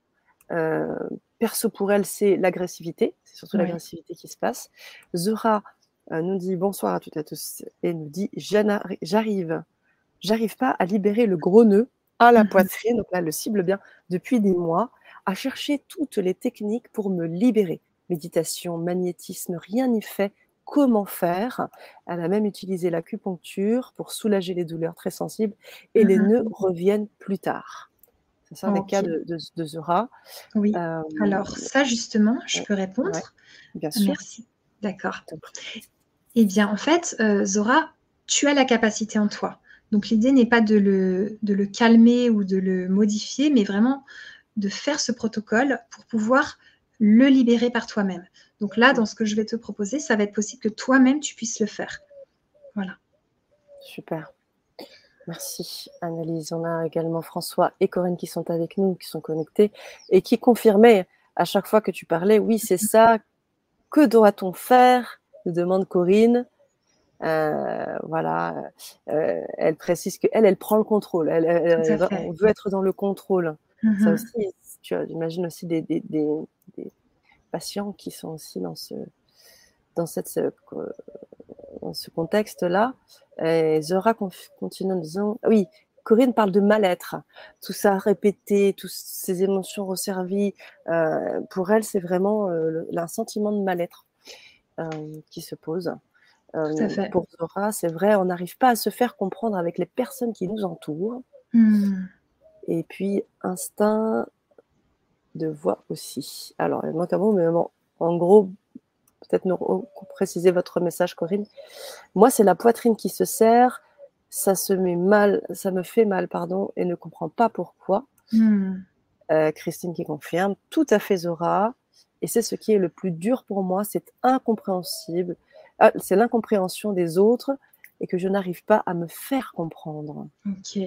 Euh, perso, pour elle, c'est l'agressivité, c'est surtout l'agressivité qui se passe. Zora nous dit bonsoir à toutes et à tous et nous dit j'arrive j'arrive pas à libérer le gros nœud à la poitrine, donc là, le cible bien, depuis des mois, à chercher toutes les techniques pour me libérer. Méditation, magnétisme, rien n'y fait. Comment faire? Elle a même utilisé l'acupuncture pour soulager les douleurs très sensibles et les mmh nœuds reviennent plus tard. C'est ça le cas de, Zora. Oui. Euh, Alors, ça, justement, je peux répondre Bien sûr. Merci. D'accord. Eh bien, en fait, euh, Zora, tu as la capacité en toi. Donc l'idée n'est pas de le, calmer ou de le modifier, mais vraiment de faire ce protocole pour pouvoir le libérer par toi-même. Donc là, dans ce que je vais te proposer, ça va être possible que toi-même, tu puisses le faire. Voilà. Super. Merci Annelise. On a également François et Corinne qui sont avec nous, qui sont connectés et qui confirmaient à chaque fois que tu parlais, oui, c'est ça, que doit-on faire? Demande Corinne. Euh, voilà, euh, elle précise qu'elle, elle prend le contrôle. Elle, on veut être dans le contrôle. Ça mm-hmm. aussi, tu j'imagine aussi des, des, des, patients qui sont aussi dans ce, dans cette, ce, dans ce contexte-là. Zora continue en disant, oui, Corinne parle de mal-être, tout ça répété, toutes ces émotions resservies. Euh, pour elle, c'est vraiment euh, un sentiment de mal-être euh, qui se pose. Euh, pour Zora, c'est vrai, on n'arrive pas à se faire comprendre avec les personnes qui nous entourent. Hmm. Et puis, instinct de voix aussi. Alors, il manque un mot, mais en gros, peut-être nous préciser votre message, Corinne. Moi, c'est la poitrine qui se serre, ça se met mal, ça me fait mal, pardon, et ne comprend pas pourquoi. Hmm. Euh, Christine qui confirme, tout à fait Zora. Et c'est ce qui est le plus dur pour moi, c'est incompréhensible. Ah, c'est l'incompréhension des autres et que je n'arrive pas à me faire comprendre. Ok.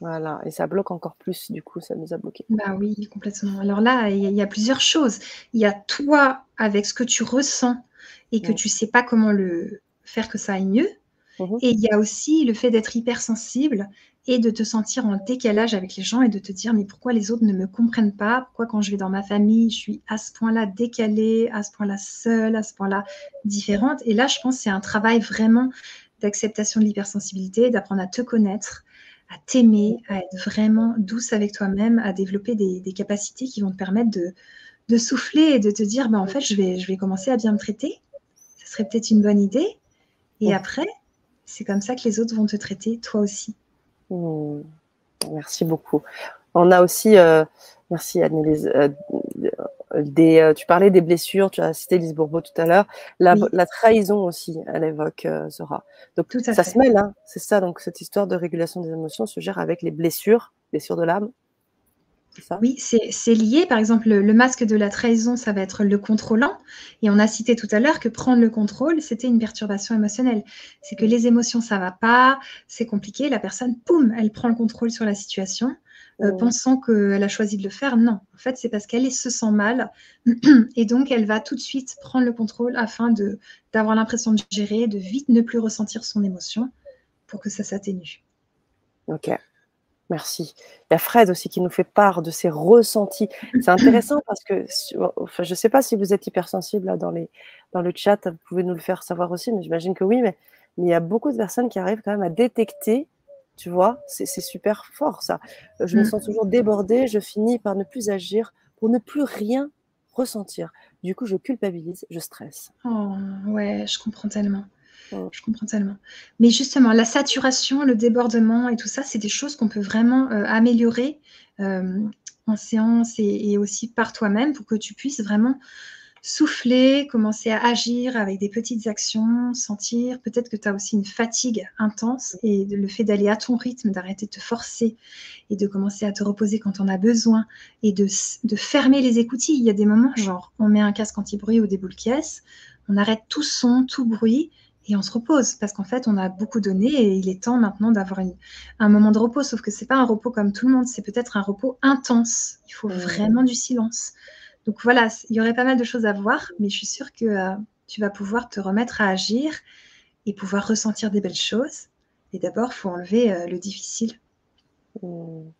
Voilà, et ça bloque encore plus, du coup, ça nous a bloqué. Bah oui, complètement. Alors là, il y, a plusieurs choses. Il y a toi avec ce que tu ressens et que tu sais pas comment le faire que ça aille mieux. Mhm. Et il y a aussi le fait d'être hypersensible et de te sentir en décalage avec les gens et de te dire mais pourquoi les autres ne me comprennent pas? Pourquoi quand je vais dans ma famille, je suis à ce point-là décalée, à ce point-là seule, à ce point-là différente? Et là, je pense que c'est un travail vraiment d'acceptation de l'hypersensibilité, d'apprendre à te connaître, à t'aimer, à être vraiment douce avec toi-même, à développer des, capacités qui vont te permettre de, souffler et de te dire bah, en fait, je vais, je vais commencer à bien me traiter. Ce serait peut-être une bonne idée. Et après, c'est comme ça que les autres vont te traiter, toi aussi. Hmm. Merci beaucoup. On a aussi, euh, merci Annelise, euh, des, euh, tu parlais des blessures, tu as cité Lise Bourbeau tout à l'heure. La, trahison aussi, elle évoque Zora. Donc tout ça se mêle, hein. c'est ça. Donc cette histoire de régulation des émotions se gère avec les blessures, blessures de l'âme, oui, c'est lié. Par exemple, le, masque de la trahison, ça va être le contrôlant. Et on a cité tout à l'heure que prendre le contrôle, c'était une perturbation émotionnelle. C'est que les émotions, ça va pas, c'est compliqué. La personne, poum, elle prend le contrôle sur la situation. euh, pensant qu'elle a choisi de le faire. Non, en fait, c'est parce qu'elle se sent mal et donc elle va tout de suite prendre le contrôle afin de d'avoir l'impression de gérer, de vite ne plus ressentir son émotion pour que ça s'atténue. Ok. Merci. Il y a Fred aussi qui nous fait part de ses ressentis. C'est intéressant parce que enfin, je ne sais pas si vous êtes hypersensible là, dans, les, dans le chat, vous pouvez nous le faire savoir aussi, mais j'imagine que oui, mais, mais il y a beaucoup de personnes qui arrivent quand même à détecter tu vois, c'est super fort ça. Euh, je me mmh. sens toujours débordée, je finis par ne plus agir pour ne plus rien ressentir. Du coup, je culpabilise, je stresse. Oh, ouais, je comprends tellement. Je comprends tellement. Mais justement, la saturation, le débordement et tout ça, c'est des choses qu'on peut vraiment euh, améliorer euh, en séance et, et, aussi par toi-même pour que tu puisses vraiment souffler, commencer à agir avec des petites actions, sentir. Peut-être que tu as aussi une fatigue intense et le fait d'aller à ton rythme, d'arrêter de te forcer et de commencer à te reposer quand on a besoin et de, fermer les écoutilles. Il y a des moments, genre, on met un casque anti-bruit ou des boules caisses, on arrête tout son, tout bruit et on se repose parce qu'en fait, on a beaucoup donné et il est temps maintenant d'avoir un moment de repos. Sauf que c'est pas un repos comme tout le monde, c'est peut-être un repos intense. Il faut vraiment du silence. Donc voilà, il y aurait pas mal de choses à voir, mais je suis sûre que euh, tu vas pouvoir te remettre à agir et pouvoir ressentir des belles choses. Et d'abord, il faut enlever euh, le difficile. Mmh.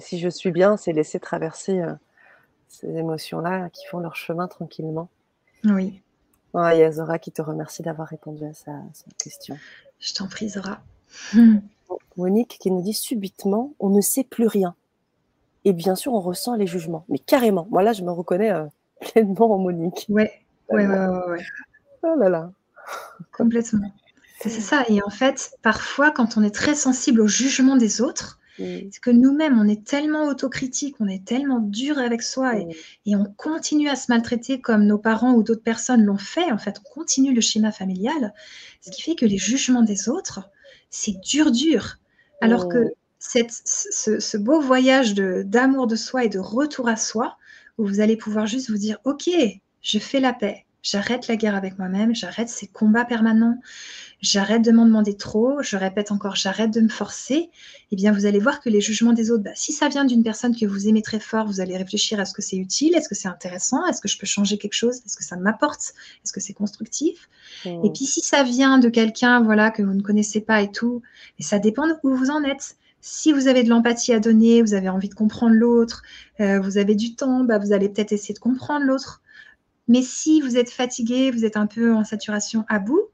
si je suis bien, c'est laisser traverser euh, ces émotions-là qui font leur chemin tranquillement. Oui. Il y a Zora qui te remercie d'avoir répondu à sa, question. Je t'en prie, Zora. Monique qui nous dit subitement, on ne sait plus rien. Et bien sûr, on ressent les jugements. Mais carrément, moi là, je me reconnais euh, pleinement en Monique. Ouais, ouais, ouais, ouais, Oh là là. Complètement. C'est ça. Et en fait, parfois, quand on est très sensible au jugement des autres, c'est que nous-mêmes, on est tellement autocritique, on est tellement dur avec soi et, et, on continue à se maltraiter comme nos parents ou d'autres personnes l'ont fait. En fait, on continue le schéma familial, ce qui fait que les jugements des autres, c'est dur, dur. Alors que ce, beau voyage d'amour de, soi et de retour à soi, où vous allez pouvoir juste vous dire, OK, je fais la paix, j'arrête la guerre avec moi-même, j'arrête ces combats permanents, j'arrête de m'en demander trop, je répète encore, j'arrête de me forcer, eh bien vous allez voir que les jugements des autres, bah, si ça vient d'une personne que vous aimez très fort, vous allez réfléchir à ce que c'est utile, est-ce que c'est intéressant, est-ce que je peux changer quelque chose, est-ce que ça m'apporte, est-ce que c'est constructif? Mmh. Et puis si ça vient de quelqu'un voilà que vous ne connaissez pas et tout, et ça dépend de où vous en êtes. Si vous avez de l'empathie à donner, vous avez envie de comprendre l'autre, euh, vous avez du temps, bah, vous allez peut-être essayer de comprendre l'autre. Mais si vous êtes fatigué, vous êtes un peu en saturation à bout,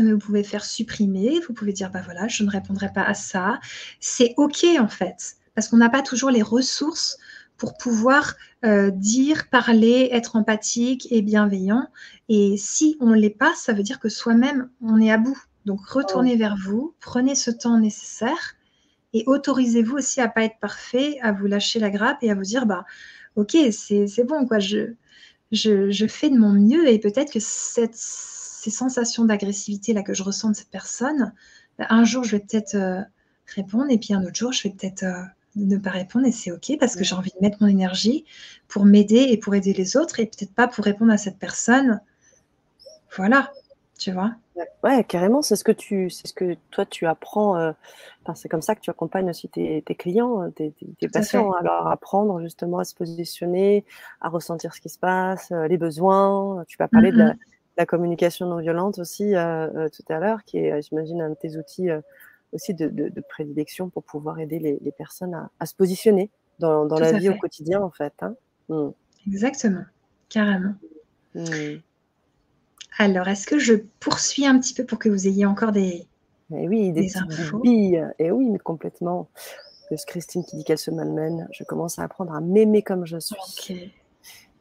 vous pouvez faire supprimer, vous pouvez dire, bah voilà, je ne répondrai pas à ça. C'est OK en fait, parce qu'on n'a pas toujours les ressources pour pouvoir euh, dire, parler, être empathique et bienveillant. Et si on ne l'est pas, ça veut dire que soi-même, on est à bout. Donc retournez oh. vers vous, prenez ce temps nécessaire et autorisez-vous aussi à pas être parfait, à vous lâcher la grappe et à vous dire, bah, ok, c'est bon, quoi, je, je, fais de mon mieux et peut-être que cette, ces sensations d'agressivité là que je ressens de cette personne, bah, un jour je vais peut-être euh, répondre et puis un autre jour je vais peut-être euh, ne pas répondre et c'est ok parce que j'ai envie de mettre mon énergie pour m'aider et pour aider les autres et peut-être pas pour répondre à cette personne. Voilà, tu vois. Ouais, carrément, c'est ce que tu, c'est ce que toi tu apprends. Euh, c'est comme ça que tu accompagnes aussi tes, clients, euh, tes, patients, à leur apprendre justement à se positionner, à ressentir ce qui se passe, euh, les besoins. Tu vas parler de, la, mm-hmm. communication non violente aussi tout à l'heure, qui est, j'imagine, un de tes outils aussi de, prédilection pour pouvoir aider les, personnes à, se positionner dans, la vie au quotidien, en fait. Hein. Mm. Exactement, carrément. Mm. Alors, est-ce que je poursuis un petit peu pour que vous ayez encore des, eh oui, des, infos Et eh oui, mais complètement. C'est Christine qui dit qu'elle se malmène. Je commence à apprendre à m'aimer comme je suis.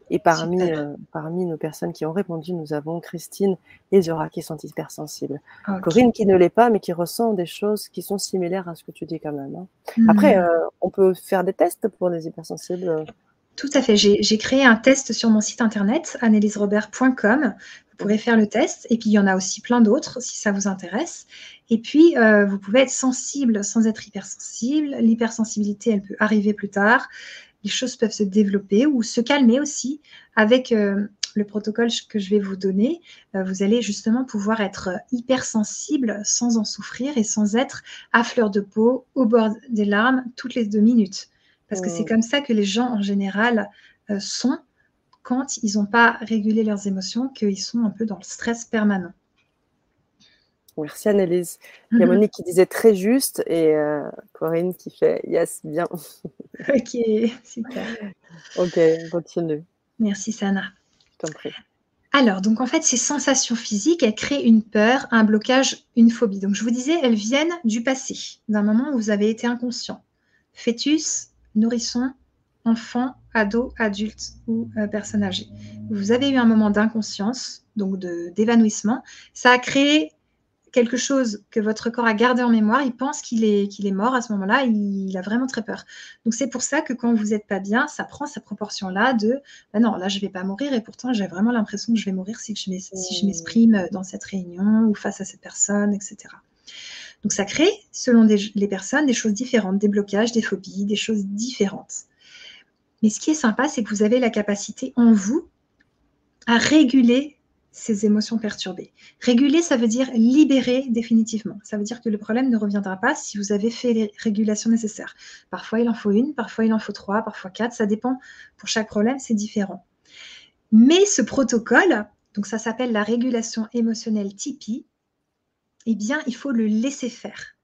Et parmi, euh, parmi nos personnes qui ont répondu, nous avons Christine et Zora qui sont hypersensibles. Corinne qui ne l'est pas, mais qui ressent des choses qui sont similaires à ce que tu dis quand même. Hein. Hmm. Après, euh, on peut faire des tests pour les hypersensibles. Tout à fait. J'ai créé un test sur mon site internet, anneliserobert.com pourrez faire le test. Et puis, il y en a aussi plein d'autres si ça vous intéresse. Et puis, euh, vous pouvez être sensible sans être hypersensible. L'hypersensibilité, elle peut arriver plus tard. Les choses peuvent se développer ou se calmer aussi avec euh, le protocole que je vais vous donner, euh, vous allez justement pouvoir être hypersensible sans en souffrir et sans être à fleur de peau, au bord des larmes, toutes les deux minutes. Parce que c'est comme ça que les gens en général euh, sont quand ils n'ont pas régulé leurs émotions, qu'ils sont un peu dans le stress permanent. Merci Annelise. Il y a mhm. Monique qui disait très juste et euh, Corinne qui fait yes, bien. ok, super. ok, continue. Merci Sana. Alors, donc en fait, ces sensations physiques, elles créent une peur, un blocage, une phobie. Donc je vous disais, elles viennent du passé, d'un moment où vous avez été inconscient. Fœtus, nourrisson, enfant, ado, adulte ou euh, personne âgée. Vous avez eu un moment d'inconscience, donc d'évanouissement. Ça a créé quelque chose que votre corps a gardé en mémoire, il pense qu'il est, est mort à ce moment-là, il, a vraiment très peur. Donc c'est pour ça que quand vous n'êtes pas bien, ça prend cette proportion-là de bah non, là je ne vais pas mourir et pourtant j'ai vraiment l'impression que je vais mourir si je m'exprime dans cette réunion ou face à cette personne, etc. Donc ça crée, selon les personnes, des choses différentes, des blocages, des phobies, des choses différentes. Mais ce qui est sympa, c'est que vous avez la capacité en vous à réguler ces émotions perturbées. Réguler, ça veut dire libérer définitivement. Ça veut dire que le problème ne reviendra pas si vous avez fait les régulations nécessaires. Parfois, il en faut une, parfois, il en faut trois, parfois quatre. Ça dépend. Pour chaque problème, c'est différent. Mais ce protocole, donc ça s'appelle la régulation émotionnelle Tipeee, eh bien, il faut le laisser faire.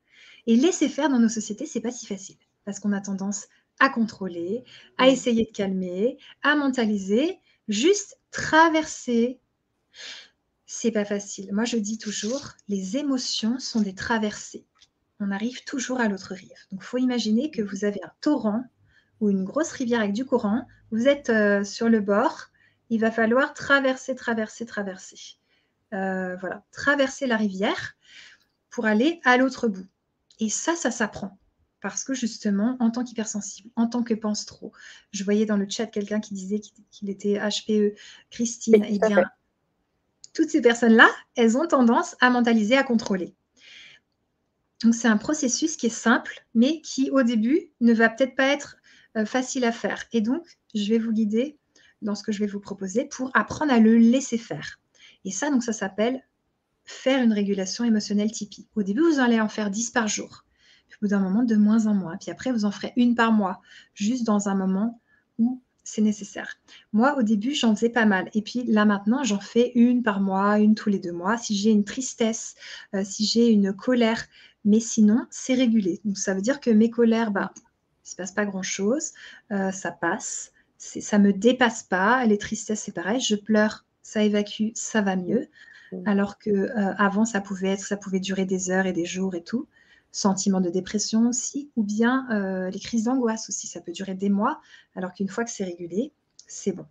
Et laisser faire dans nos sociétés, c'est pas si facile parce qu'on a tendance à contrôler, à essayer de calmer, à mentaliser, juste traverser c'est pas facile. Moi, je dis toujours, les émotions sont des traversées. On arrive toujours à l'autre rive. Donc, il faut imaginer que vous avez un torrent ou une grosse rivière avec du courant. Vous êtes euh, sur le bord. Il va falloir traverser, traverser, traverser. Euh, voilà, traverser la rivière pour aller à l'autre bout. Et ça, ça s'apprend. Parce que justement, en tant qu'hypersensible, en tant que pense trop, je voyais dans le chat quelqu'un qui disait qu'il était HPE, Christine, eh bien, toutes ces personnes-là, elles ont tendance à mentaliser, à contrôler. Donc c'est un processus qui est simple, mais qui au début ne va peut-être pas être euh, facile à faire. Et donc, je vais vous guider dans ce que je vais vous proposer pour apprendre à le laisser faire. Et ça, donc ça s'appelle faire une régulation émotionnelle Tipeee. Au début, vous allez en faire 10 par jour. Puis au bout d'un moment, de moins en moins. Puis après, vous en ferez une par mois, juste dans un moment où c'est nécessaire. Moi, au début, j'en faisais pas mal. Et puis là, maintenant, j'en fais une par mois, une tous les deux mois. Si j'ai une tristesse, euh, si j'ai une colère, mais sinon, c'est régulé. Donc, ça veut dire que mes colères, bah, il ne se passe pas grand-chose. Euh, ça passe. Ça ne me dépasse pas. Les tristesses, c'est pareil. Je pleure, ça évacue, ça va mieux. Mmh. Alors que euh, avant, ça pouvait être, ça pouvait durer des heures et des jours et tout sentiment de dépression aussi, ou bien euh, les crises d'angoisse aussi. Ça peut durer des mois, alors qu'une fois que c'est régulé, c'est bon.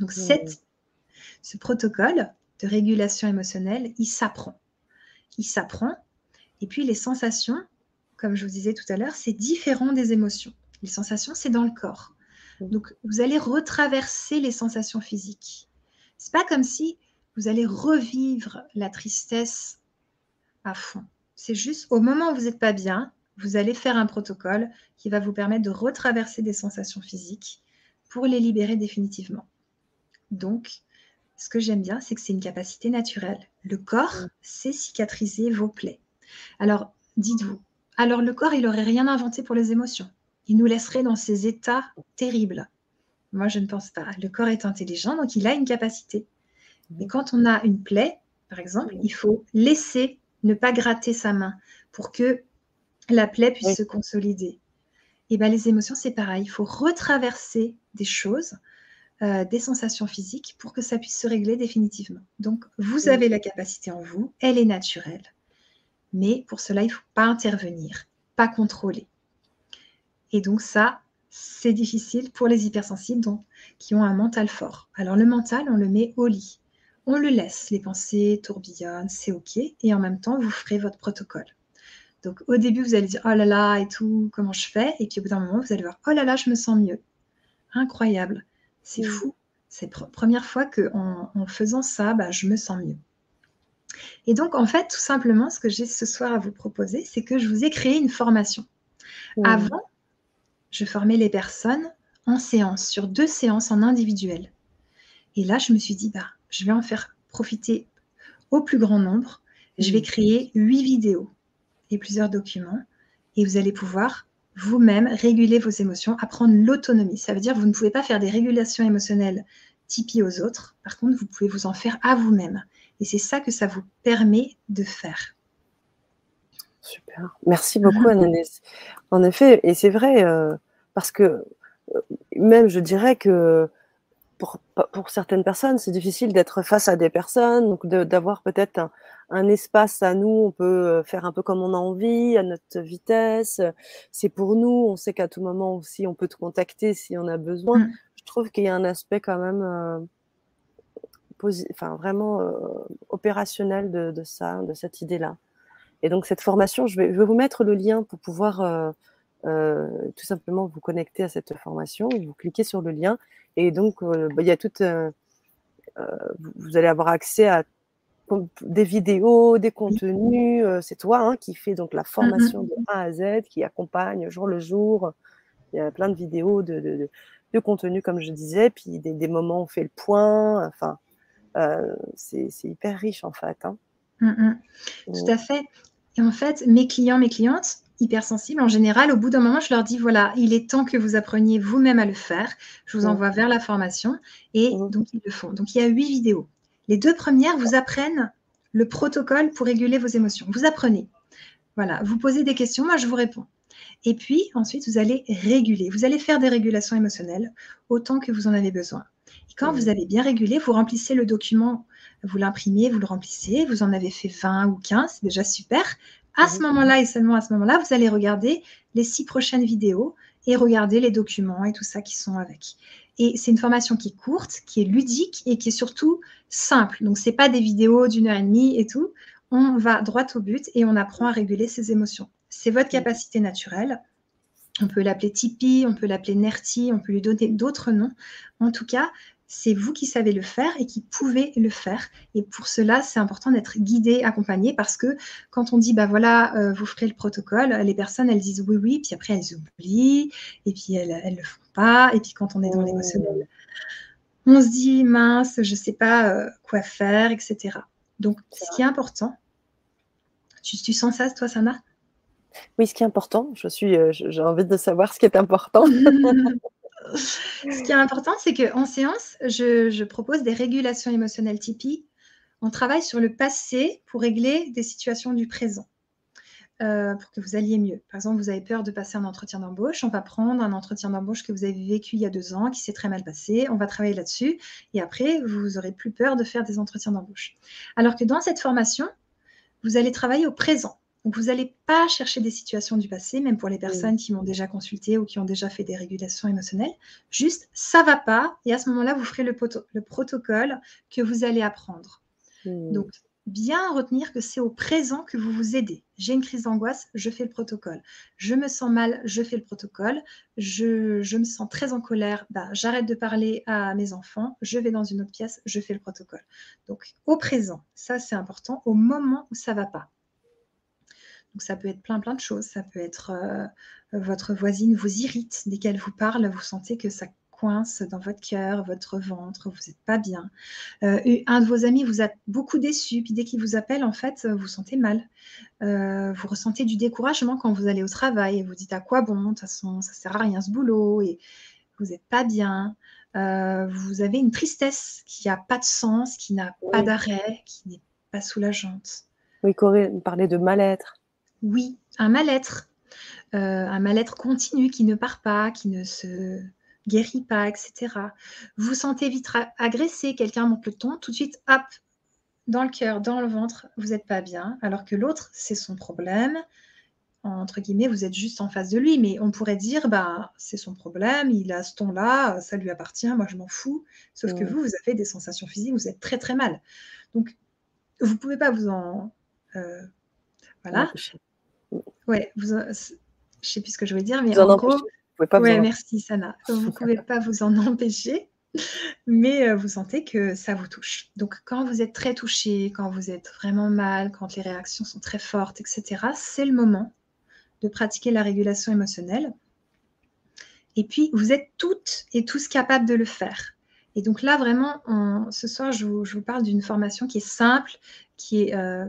Donc, ce protocole de régulation émotionnelle, il s'apprend. Il s'apprend. Et puis, les sensations, comme je vous disais tout à l'heure, c'est différent des émotions. Les sensations, c'est dans le corps. Donc, vous allez retraverser les sensations physiques. C'est pas comme si vous allez revivre la tristesse à fond. C'est juste au moment où vous n'êtes pas bien, vous allez faire un protocole qui va vous permettre de retraverser des sensations physiques pour les libérer définitivement. Donc, ce que j'aime bien, c'est que c'est une capacité naturelle. Le corps sait cicatriser vos plaies. Alors, dites-vous, alors le corps, il n'aurait rien inventé pour les émotions. Il nous laisserait dans ces états terribles. Moi, je ne pense pas. Le corps est intelligent, donc il a une capacité. Mais quand on a une plaie, par exemple, il faut laisser ne pas gratter sa main pour que la plaie puisse se consolider. Et bien, les émotions, c'est pareil. Il faut retraverser des choses, euh, des sensations physiques pour que ça puisse se régler définitivement. Donc, vous avez la capacité en vous, elle est naturelle. Mais pour cela, il ne faut pas intervenir, pas contrôler. Et donc ça, c'est difficile pour les hypersensibles donc, qui ont un mental fort. Alors le mental, on le met au lit on le laisse, les pensées tourbillonnent, c'est OK, et en même temps, vous ferez votre protocole. Donc au début, vous allez dire oh là là et tout, comment je fais? Et puis au bout d'un moment, vous allez voir oh là là, je me sens mieux. Incroyable, c'est fou. C'est la première fois qu'en en, faisant ça, bah, je me sens mieux. Et donc en fait, tout simplement, ce que j'ai ce soir à vous proposer, c'est que je vous ai créé une formation. Avant, je formais les personnes en séance, sur deux séances en individuel. Et là, je me suis dit, bah, je vais en faire profiter au plus grand nombre. Je vais créer huit vidéos et plusieurs documents. Et vous allez pouvoir vous-même réguler vos émotions, apprendre l'autonomie. Ça veut dire que vous ne pouvez pas faire des régulations émotionnelles Tipeee aux autres. Par contre, vous pouvez vous en faire à vous-même. Et c'est ça que ça vous permet de faire. Super. Merci beaucoup, Annalise. En effet, et c'est vrai, euh, parce que euh, même je dirais que pour, pour certaines personnes, c'est difficile d'être face à des personnes, donc d'avoir peut-être un, espace à nous, on peut euh, faire un peu comme on a envie, à notre vitesse. C'est pour nous, on sait qu'à tout moment aussi, on peut te contacter si on a besoin. Mm. Je trouve qu'il y a un aspect quand même enfin, vraiment opérationnel de, de, ça, de cette idée-là. Et donc cette formation, je vais, je vais, vous mettre le lien pour pouvoir euh, euh, tout simplement vous connecter à cette formation. Vous cliquez sur le lien et donc euh, bah, il y a toute, vous allez avoir accès à des vidéos, des contenus. c'est toi hein, qui fais donc la formation de A à Z, qui accompagne jour le jour. Il y a plein de vidéos, de, de, de, contenu comme je disais, puis des, des, moments où on fait le point. Enfin, c'est hyper riche en fait. Hein. Mmh, mmh. Tout à fait. Et en fait, mes clients, mes clientes, hypersensibles, en général, au bout d'un moment, je leur dis, voilà, il est temps que vous appreniez vous-même à le faire. Je vous envoie vers la formation. Et donc, ils le font. Donc, il y a huit vidéos. Les deux premières vous apprennent le protocole pour réguler vos émotions. Vous apprenez. Voilà, vous posez des questions, moi je vous réponds. Et puis ensuite, vous allez réguler. Vous allez faire des régulations émotionnelles autant que vous en avez besoin. Et quand vous avez bien régulé, vous remplissez le document vous l'imprimez, vous le remplissez, vous en avez fait 20 ou 15, c'est déjà super. À ce moment-là et seulement à ce moment-là, vous allez regarder les six prochaines vidéos et regarder les documents et tout ça qui sont avec. Et c'est une formation qui est courte, qui est ludique et qui est surtout simple. Donc, ce n'est pas des vidéos d'une heure et demie et tout. On va droit au but et on apprend à réguler ses émotions. C'est votre capacité naturelle. On peut l'appeler Tipeee, on peut l'appeler Nerti, on peut lui donner d'autres noms. En tout cas, c'est vous qui savez le faire et qui pouvez le faire. Et pour cela, c'est important d'être guidé, accompagné, parce que quand on dit, bah voilà, euh, vous ferez le protocole, les personnes, elles disent oui, oui, puis après, elles oublient, et puis elles ne le font pas. Et puis quand on est dans l'émotionnel, on se dit, mince, je ne sais pas euh, quoi faire, etc. Donc, ce qui est important, tu, tu sens ça, toi, Sana? Oui, ce qui est important, je suis, euh, j'ai envie de savoir ce qui est important. Ce qui est important, c'est qu'en séance, je, propose des régulations émotionnelles Tipeee. On travaille sur le passé pour régler des situations du présent. Euh, pour que vous alliez mieux. Par exemple, vous avez peur de passer un entretien d'embauche, on va prendre un entretien d'embauche que vous avez vécu il y a deux ans, qui s'est très mal passé, on va travailler là-dessus, et après, vous aurez plus peur de faire des entretiens d'embauche. Alors que dans cette formation, vous allez travailler au présent. Donc, vous n'allez pas chercher des situations du passé, même pour les personnes qui m'ont déjà consulté ou qui ont déjà fait des régulations émotionnelles. Juste, ça va pas. Et à ce moment-là, vous ferez le, protocole que vous allez apprendre. Hmm. Donc, bien retenir que c'est au présent que vous vous aidez. J'ai une crise d'angoisse, je fais le protocole. Je me sens mal, je fais le protocole. Je, me sens très en colère, bah, j'arrête de parler à mes enfants, je vais dans une autre pièce, je fais le protocole. Donc, au présent, ça c'est important, au moment où ça va pas. Donc ça peut être plein plein de choses. Ça peut être euh, votre voisine vous irrite dès qu'elle vous parle, vous sentez que ça coince dans votre cœur, votre ventre, vous n'êtes pas bien. Euh, un de vos amis vous a beaucoup déçu, puis dès qu'il vous appelle, en fait, vous vous sentez mal. Euh, vous ressentez du découragement quand vous allez au travail et vous dites à quoi bon, de toute façon, ça sert à rien ce boulot et vous n'êtes pas bien. vous avez une tristesse qui n'a pas de sens, qui n'a pas d'arrêt, qui n'est pas soulageante. Oui, Corinne parlait de mal-être. Oui, un mal-être. Euh, un mal-être continu qui ne part pas, qui ne se guérit pas, etc. Vous sentez vite agressé, quelqu'un monte le ton, tout de suite, hop, dans le cœur, dans le ventre, vous n'êtes pas bien, alors que l'autre, c'est son problème. Entre guillemets, vous êtes juste en face de lui, mais on pourrait dire, bah, c'est son problème, il a ce ton-là, ça lui appartient, moi je m'en fous. Sauf que vous, vous avez des sensations physiques, vous êtes très très mal. Donc, vous ne pouvez pas vous en. Euh, voilà. Ouais, vous, je sais plus ce que je voulais dire, mais en, gros, pas ouais, merci Sana. Vous ne pouvez pas vous en empêcher, mais euh, vous sentez que ça vous touche. Donc, quand vous êtes très touché, quand vous êtes vraiment mal, quand les réactions sont très fortes, etc., c'est le moment de pratiquer la régulation émotionnelle. Et puis, vous êtes toutes et tous capables de le faire. Et donc là, vraiment, ce soir, je vous, parle d'une formation qui est simple, qui est euh,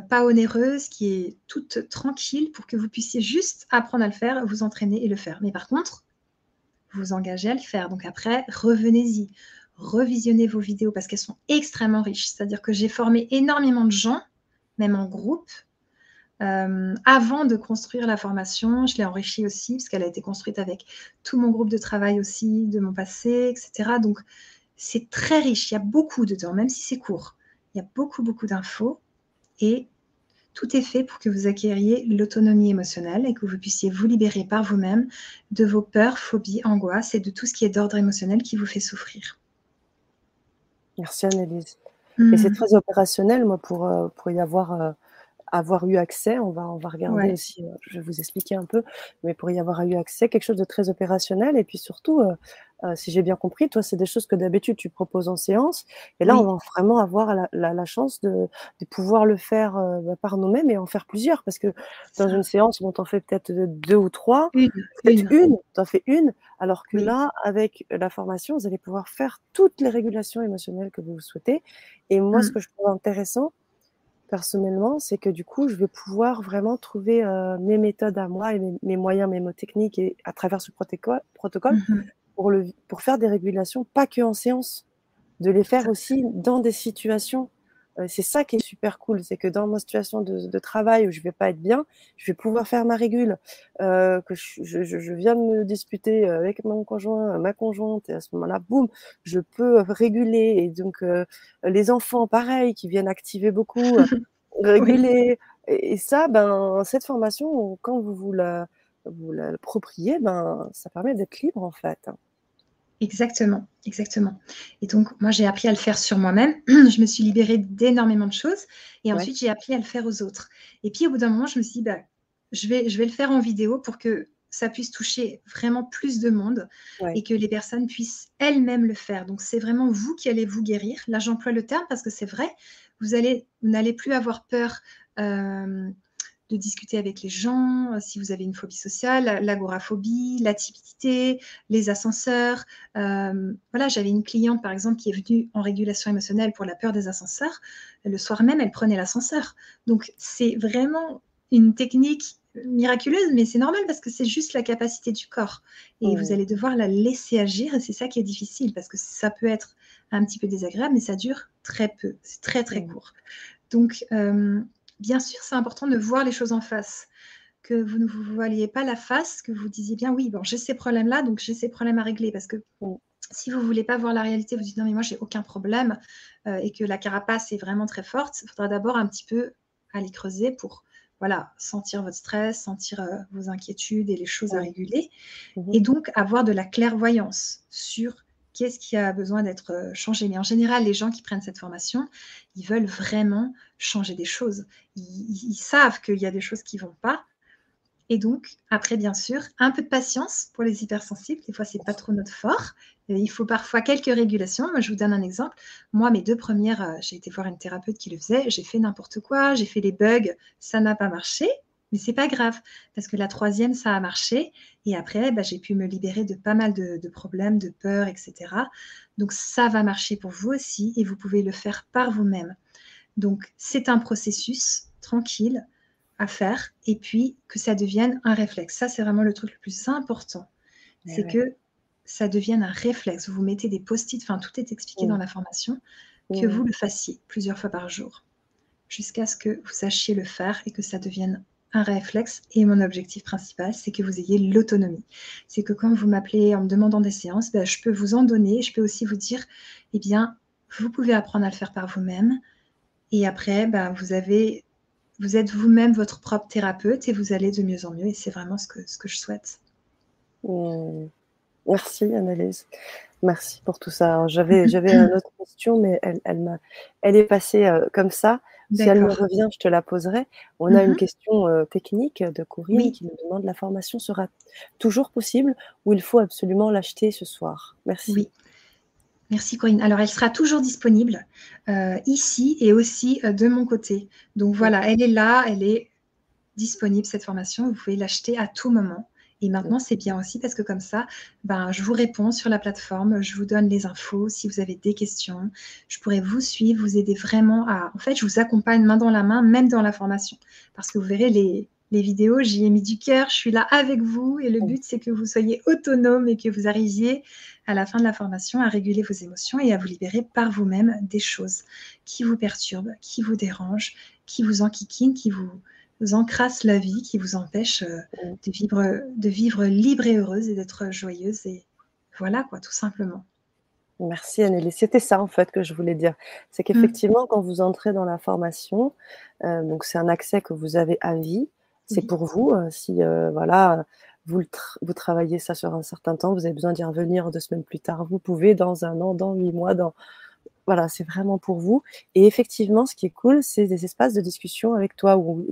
pas onéreuse, qui est toute tranquille pour que vous puissiez juste apprendre à le faire, vous entraîner et le faire. Mais par contre, vous engagez à le faire. Donc après, revenez-y, revisionnez vos vidéos parce qu'elles sont extrêmement riches. C'est-à-dire que j'ai formé énormément de gens, même en groupe, euh, avant de construire la formation, je l'ai enrichie aussi parce qu'elle a été construite avec tout mon groupe de travail aussi, de mon passé, etc. Donc, c'est très riche. Il y a beaucoup dedans, même si c'est court. Il y a beaucoup, beaucoup d'infos et tout est fait pour que vous acquériez l'autonomie émotionnelle et que vous puissiez vous libérer par vous-même de vos peurs, phobies, angoisses et de tout ce qui est d'ordre émotionnel qui vous fait souffrir. Merci Annelise. Et c'est hmm. très opérationnel, moi, pour, euh, pour y avoir euh, avoir eu accès, on va, on va regarder aussi, euh, je vais vous expliquer un peu, mais pour y avoir eu accès, quelque chose de très opérationnel. Et puis surtout, euh, euh, si j'ai bien compris, toi, c'est des choses que d'habitude tu proposes en séance. Et là, on va vraiment avoir la, la, chance de, de, pouvoir le faire bah, par nous-mêmes et en faire plusieurs. Parce que dans une séance, on t'en fait peut-être deux ou trois, peut-être une, t'en fais une. Alors que là, avec la formation, vous allez pouvoir faire toutes les régulations émotionnelles que vous souhaitez. Et moi, ce mmh. que je trouve intéressant, personnellement, c'est que du coup, je vais pouvoir vraiment trouver euh, mes méthodes à moi et mes, moyens mémotechniques et à travers ce protocole, protocole mmh pour, le, pour faire des régulations, pas que en séance, de les faire aussi dans des situations euh, c'est ça qui est super cool, c'est que dans ma situation de, travail où je vais pas être bien, je vais pouvoir faire ma régule, euh, que je, viens de me disputer avec mon conjoint, ma conjointe, et à ce moment-là, boum, je peux réguler. Et donc euh, les enfants, pareil, qui viennent activer beaucoup, réguler. Et, ça, ben cette formation, quand vous vous la, vous l'appropriez, ben ça permet d'être libre en fait. Exactement, exactement. Et donc, moi, j'ai appris à le faire sur moi-même. je me suis libérée d'énormément de choses. Et ensuite, j'ai appris à le faire aux autres. Et puis, au bout d'un moment, je me suis dit, bah, je, vais, je vais le faire en vidéo pour que ça puisse toucher vraiment plus de monde et que les personnes puissent elles-mêmes le faire. Donc, c'est vraiment vous qui allez vous guérir. Là, j'emploie le terme parce que c'est vrai. Vous allez, vous n'allez plus avoir peur. Euh, de discuter avec les gens, euh, si vous avez une phobie sociale, l'agoraphobie, la timidité, les ascenseurs. Euh, voilà, j'avais une cliente, par exemple, qui est venue en régulation émotionnelle pour la peur des ascenseurs. Le soir même, elle prenait l'ascenseur. Donc, c'est vraiment une technique miraculeuse, mais c'est normal parce que c'est juste la capacité du corps. Et vous allez devoir la laisser agir, et c'est ça qui est difficile, parce que ça peut être un petit peu désagréable, mais ça dure très peu. C'est très, très court. Donc, euh, bien sûr, c'est important de voir les choses en face, que vous ne vous voyez pas la face, que vous disiez bien oui, bon, j'ai ces problèmes-là, donc j'ai ces problèmes à régler, parce que si vous ne voulez pas voir la réalité, vous dites non mais moi j'ai aucun problème euh, et que la carapace est vraiment très forte, il faudra d'abord un petit peu aller creuser pour voilà sentir votre stress, sentir euh, vos inquiétudes et les choses à réguler, mmh et donc avoir de la clairvoyance sur qu'est-ce qui a besoin d'être euh, changé? Mais en général, les gens qui prennent cette formation, ils veulent vraiment changer des choses. Ils, savent qu'il y a des choses qui ne vont pas. Et donc, après, bien sûr, un peu de patience pour les hypersensibles. Des fois, ce n'est pas trop notre fort. il faut parfois quelques régulations. Je vous donne un exemple. Moi, mes deux premières, euh, j'ai été voir une thérapeute qui le faisait. J'ai fait n'importe quoi. J'ai fait les bugs. Ça n'a pas marché. Mais c'est pas grave, parce que la troisième, ça a marché. Et après, bah, j'ai pu me libérer de pas mal de, problèmes, de peurs, etc. Donc ça va marcher pour vous aussi et vous pouvez le faire par vous-même. Donc c'est un processus tranquille à faire et puis que ça devienne un réflexe. Ça, c'est vraiment le truc le plus important. C'est que ça devienne un réflexe. Vous mettez des post-it, enfin tout est expliqué dans la formation, que vous le fassiez plusieurs fois par jour jusqu'à ce que vous sachiez le faire et que ça devienne un réflexe et mon objectif principal, c'est que vous ayez l'autonomie. C'est que quand vous m'appelez en me demandant des séances, ben, je peux vous en donner. Je peux aussi vous dire, eh bien, vous pouvez apprendre à le faire par vous-même. Et après, ben, vous avez, vous êtes vous-même votre propre thérapeute et vous allez de mieux en mieux. Et c'est vraiment ce que, ce que je souhaite. Mmh. Merci Annalise. Merci pour tout ça. J'avais, j'avais une autre question, mais elle, elle, elle est passée euh, comme ça. Si elle me revient, je te la poserai. On a une mmh question euh, technique de Corinne qui nous demande la formation sera toujours possible ou il faut absolument l'acheter ce soir? Merci. Oui. Merci Corinne. Alors, elle sera toujours disponible euh, ici et aussi euh, de mon côté. Donc voilà, elle est là, elle est disponible cette formation. Vous pouvez l'acheter à tout moment Et maintenant, c'est bien aussi parce que comme ça, ben, je vous réponds sur la plateforme, je vous donne les infos si vous avez des questions. Je pourrais vous suivre, vous aider vraiment à... En fait, je vous accompagne main dans la main, même dans la formation. Parce que vous verrez, les, les vidéos, j'y ai mis du cœur, je suis là avec vous. Et le but, c'est que vous soyez autonome et que vous arriviez à la fin de la formation à réguler vos émotions et à vous libérer par vous-même des choses qui vous perturbent, qui vous dérangent, qui vous enquiquinent, qui vous vous encrasse la vie, qui vous empêche euh, de, vivre, de vivre libre et heureuse et d'être joyeuse. Et voilà, quoi, tout simplement. Merci Anneli. C'était ça en fait que je voulais dire. C'est mmh. qu'effectivement, quand vous entrez dans la formation, euh, donc c'est un accès que vous avez à vie. C'est pour vous. Euh, si voilà, vous, vous travaillez ça sur un certain temps, vous avez besoin d'y revenir deux semaines plus tard. Vous pouvez dans un an, dans huit mois, dans voilà, c'est vraiment pour vous. Et effectivement, ce qui est cool, c'est des espaces de discussion avec toi où,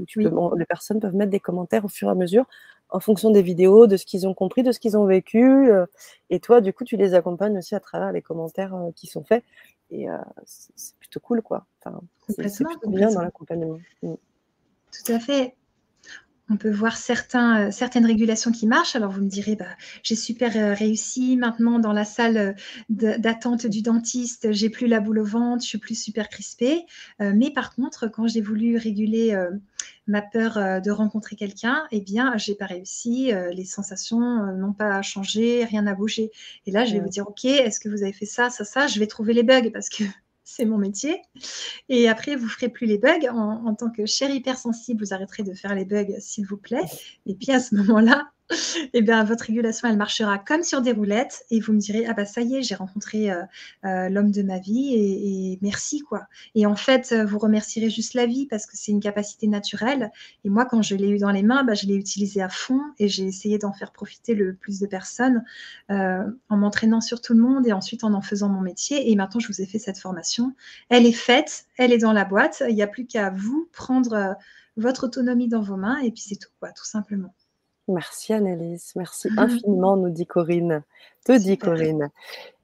les personnes peuvent mettre des commentaires au fur et à mesure en fonction des vidéos, de ce qu'ils ont compris, de ce qu'ils ont vécu. Euh, et toi, du coup, tu les accompagnes aussi à travers les commentaires euh, qui sont faits. Et euh, c'est plutôt cool, quoi. Enfin, c'est plutôt bien dans l'accompagnement. Mmh. Tout à fait on peut voir certains, euh, certaines régulations qui marchent. Alors vous me direz, bah, j'ai super euh, réussi. Maintenant, dans la salle euh, d'attente du dentiste, j'ai plus la boule au ventre, je suis plus super crispée. mais par contre, quand j'ai voulu réguler ma peur de rencontrer quelqu'un, eh bien, j'ai pas réussi. les sensations n'ont pas changé, rien n'a bougé. Et là, je vais vous dire, ok, est-ce que vous avez fait ça, ça, ça? Je vais trouver les bugs parce que c'est mon métier. Et après, vous ferez plus les bugs. En, tant que chère hypersensible, vous arrêterez de faire les bugs, s'il vous plaît. Et puis à ce moment-là, eh bien, votre régulation, elle marchera comme sur des roulettes et vous me direz, ah bah ça y est, j'ai rencontré euh, euh, l'homme de ma vie et, merci quoi. Et en fait, vous remercierez juste la vie parce que c'est une capacité naturelle. Et moi, quand je l'ai eu dans les mains, bah, je l'ai utilisé à fond et j'ai essayé d'en faire profiter le plus de personnes euh, en m'entraînant sur tout le monde et ensuite en en faisant mon métier. Et maintenant, je vous ai fait cette formation. Elle est faite, elle est dans la boîte. Il n'y a plus qu'à vous prendre votre autonomie dans vos mains et puis c'est tout quoi, tout simplement. Merci Annelise, merci infiniment, nous dit Corinne. Te dit Corinne.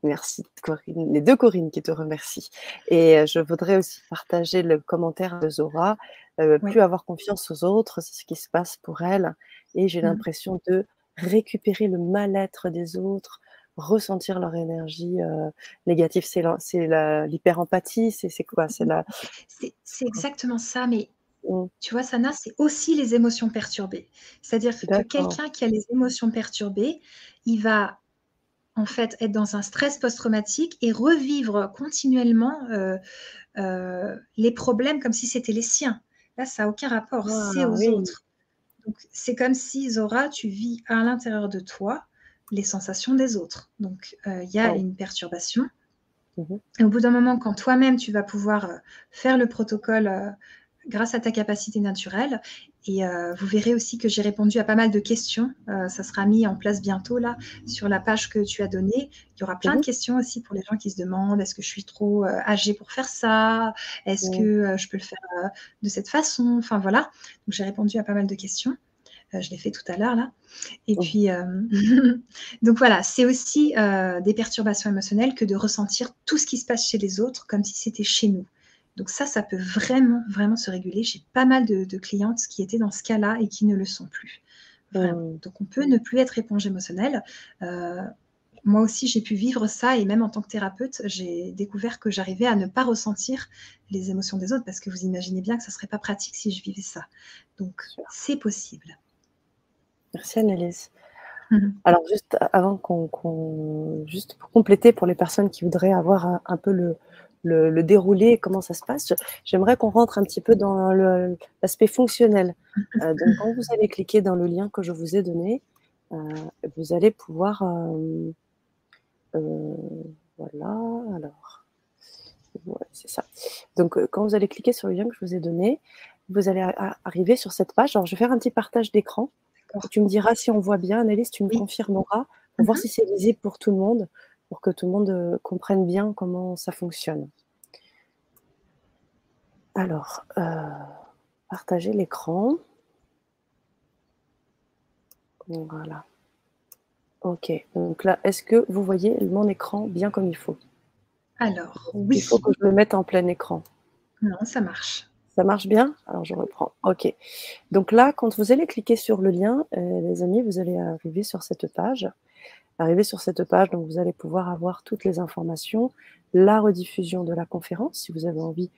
Merci Corinne, les deux Corinne qui te remercient. Et euh, je voudrais aussi partager le commentaire de Zora. Euh, plus avoir confiance aux autres, c'est ce qui se passe pour elle. Et j'ai mmh. l'impression de récupérer le mal-être des autres, ressentir leur énergie euh, négative. C'est l'hyper-empathie, c'est quoi? C'est la... exactement ça, mais Mmh. Tu vois, Sana, c'est aussi les émotions perturbées. C'est-à-dire que quelqu'un qui a les émotions perturbées, il va en fait être dans un stress post-traumatique et revivre continuellement euh, euh, les problèmes comme si c'était les siens. Là, ça n'a aucun rapport, ah c'est aux autres. Donc, c'est comme si, Zora, tu vis à l'intérieur de toi les sensations des autres. Donc, euh, il y a une perturbation. Mmh et au bout d'un moment, quand toi-même, tu vas pouvoir faire le protocole grâce à ta capacité naturelle. Et euh, vous verrez aussi que j'ai répondu à pas mal de questions. Euh, ça sera mis en place bientôt là sur la page que tu as donnée. Il y aura plein de mhm. questions aussi pour les gens qui se demandent est-ce que je suis trop euh, âgée pour faire ça? Est-ce que je peux le faire de cette façon? Enfin voilà. Donc j'ai répondu à pas mal de questions. je l'ai fait tout à l'heure là. Et puis, donc voilà, c'est aussi des perturbations émotionnelles que de ressentir tout ce qui se passe chez les autres comme si c'était chez nous. Donc ça, ça peut vraiment, vraiment se réguler. J'ai pas mal de, clientes qui étaient dans ce cas-là et qui ne le sont plus. Mmh. Donc on peut ne plus être éponge émotionnelle. Euh, moi aussi, j'ai pu vivre ça et même en tant que thérapeute, j'ai découvert que j'arrivais à ne pas ressentir les émotions des autres parce que vous imaginez bien que ça ne serait pas pratique si je vivais ça. Donc c'est possible. Merci Annelise. Mmh. Alors juste avant qu'on, juste pour compléter pour les personnes qui voudraient avoir un peu le, le, déroulé, comment ça se passe. J'aimerais qu'on rentre un petit peu dans l'aspect fonctionnel. Euh, donc, quand vous allez cliquer dans le lien que je vous ai donné, euh, vous allez pouvoir. Euh, voilà, alors. c'est ça. Donc, quand vous allez cliquer sur le lien que je vous ai donné, vous allez arriver sur cette page. Alors, je vais faire un petit partage d'écran. Tu me diras si on voit bien, Annelise, tu me confirmeras pour voir mhm. si c'est visible pour tout le monde pour que tout le monde euh, comprenne bien comment ça fonctionne. Alors, euh, partager l'écran. Voilà. Ok, donc là, est-ce que vous voyez mon écran bien comme il faut? Alors, oui. Il faut que je le mette en plein écran. Non, ça marche. Ça marche bien? Alors je reprends. OK. Donc là, quand vous allez cliquer sur le lien, euh, les amis, vous allez arriver sur cette page. Arriver sur cette page, donc vous allez pouvoir avoir toutes les informations, la rediffusion de la conférence, si vous avez envie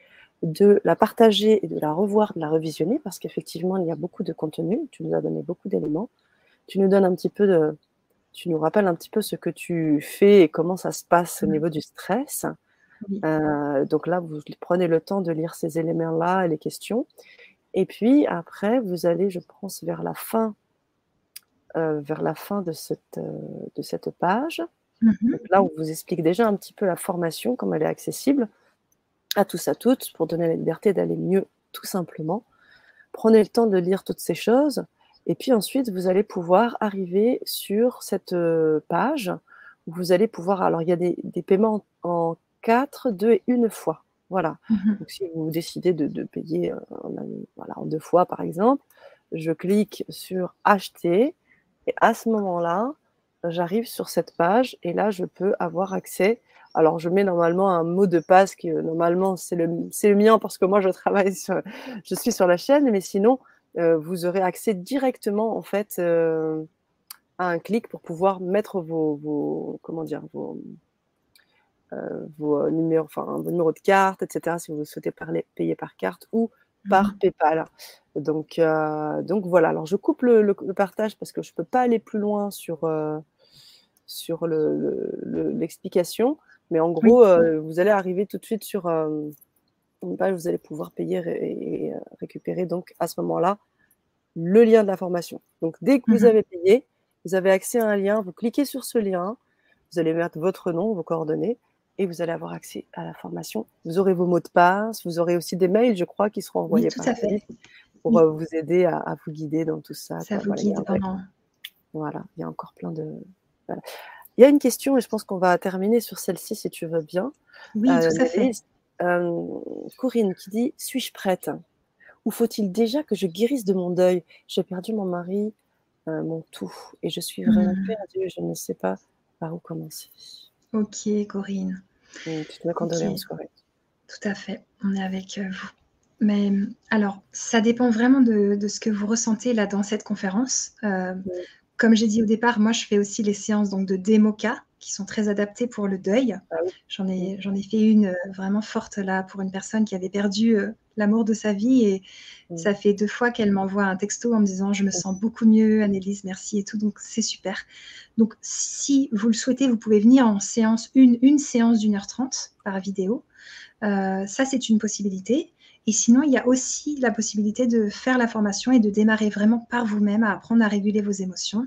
de la partager et de la revoir, de la revisionner, parce qu'effectivement, il y a beaucoup de contenu. Tu nous as donné beaucoup d'éléments. Tu nous donnes un petit peu de. Tu nous rappelles un petit peu ce que tu fais et comment ça se passe au niveau du stress. Euh, donc là, vous prenez le temps de lire ces éléments-là et les questions. Et puis après, vous allez, je pense, vers la fin, euh, vers la fin de cette, euh, de cette page. Mmh là, on vous explique déjà un petit peu la formation, comment elle est accessible à tous, à toutes, pour donner la liberté d'aller mieux, tout simplement. Prenez le temps de lire toutes ces choses. Et puis ensuite, vous allez pouvoir arriver sur cette page où vous allez pouvoir. Alors, il y a des, des paiements en 4, 2 et une fois. Voilà. Mmh Donc, si vous décidez de, payer euh, en, voilà, en deux fois, par exemple, je clique sur acheter et à ce moment-là, j'arrive sur cette page et là, je peux avoir accès. Alors, je mets normalement un mot de passe qui, euh, normalement, c'est le, le, mien parce que moi, je travaille sur, je suis sur la chaîne, mais sinon, euh, vous aurez accès directement, en fait, à un clic pour pouvoir mettre vos, vos comment dire, vos, euh, vos, numéros, enfin, vos numéros de carte, etc., si vous souhaitez payer par carte ou par. PayPal. Donc, euh, donc voilà, alors je coupe le, partage parce que je ne peux pas aller plus loin sur, euh, sur l'explication. mais en gros, vous allez arriver tout de suite sur une page, vous allez pouvoir payer et, récupérer donc à ce moment-là le lien de la formation. Donc dès que vous mmh avez payé, vous avez accès à un lien, vous cliquez sur ce lien, vous allez mettre votre nom, vos coordonnées, et vous allez avoir accès à la formation. Vous aurez vos mots de passe, vous aurez aussi des mails, je crois, qui seront envoyés par fait. pour euh, vous aider à, vous guider dans tout ça. Ça vous guide pendant. Voilà, il y a encore plein de. Il y a une question, et je pense qu'on va terminer sur celle-ci si tu veux bien. Oui, euh, tout à fait. Euh, Corinne qui dit Suis-je prête? Ou faut-il déjà que je guérisse de mon deuil? J'ai perdu mon mari, mon tout, et je suis vraiment mmh. perdue, je ne sais pas par où commencer. Ok, Corinne. Tout à fait, on est avec euh, vous. Mais alors, ça dépend vraiment de, ce que vous ressentez là dans cette conférence. Euh, comme j'ai dit au départ, moi je fais aussi les séances donc de démoca qui sont très adaptées pour le deuil. Ah j'en ai, fait une euh, vraiment forte là pour une personne qui avait perdu l'amour de sa vie et mm. ça fait deux fois qu'elle m'envoie un texto en me disant je me sens beaucoup mieux, Annelise, merci et tout. Donc c'est super. Donc, si vous le souhaitez, vous pouvez venir en séance, une, une séance d'une heure trente par vidéo. Euh, ça, c'est une possibilité. Et sinon, il y a aussi la possibilité de faire la formation et de démarrer vraiment par vous-même à apprendre à réguler vos émotions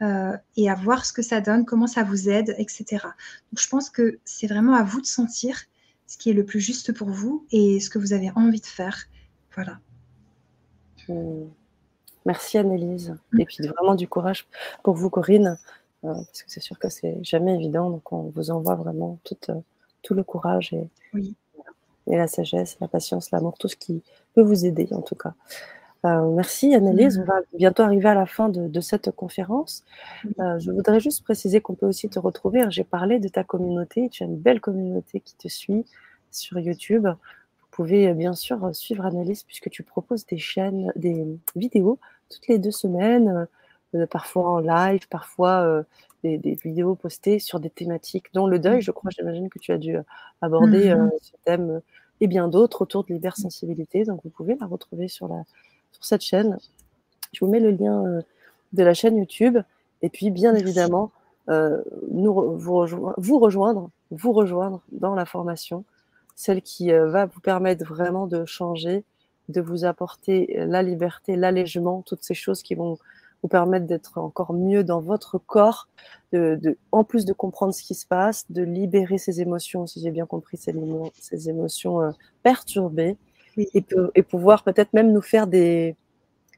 euh, et à voir ce que ça donne, comment ça vous aide, etc. Donc, je pense que c'est vraiment à vous de sentir ce qui est le plus juste pour vous et ce que vous avez envie de faire. Voilà. Merci Annelise. Et puis vraiment du courage pour vous, Corinne. Euh, parce que c'est sûr que c'est jamais évident. Donc, on vous envoie vraiment tout, euh, tout le courage et, et, la sagesse, la patience, l'amour, tout ce qui peut vous aider, en tout cas. Euh, merci Annelise. Mm-hmm. On va bientôt arriver à la fin de, de cette conférence. je voudrais juste préciser qu'on peut aussi te retrouver. J'ai parlé de ta communauté. Tu as une belle communauté qui te suit sur YouTube. Vous pouvez bien sûr suivre Annelise puisque tu proposes des chaînes, des vidéos toutes les deux semaines euh, parfois en live, parfois euh, des, vidéos postées sur des thématiques, dont le deuil, je crois, j'imagine que tu as dû euh, aborder mmh ce thème et bien d'autres autour de l'hypersensibilité. Donc vous pouvez la retrouver sur, la, sur cette chaîne. Je vous mets le lien de la chaîne YouTube. Et puis, bien évidemment, nous, vous, rejoindre, vous, rejoindre, vous rejoindre dans la formation, celle qui va vous permettre vraiment de changer, de vous apporter la liberté, l'allègement, toutes ces choses qui vont vous permettre d'être encore mieux dans votre corps, de, en plus de comprendre ce qui se passe, de libérer ces émotions, si j'ai bien compris, ces, ces émotions euh, perturbées, et, et, pouvoir peut-être même nous faire des,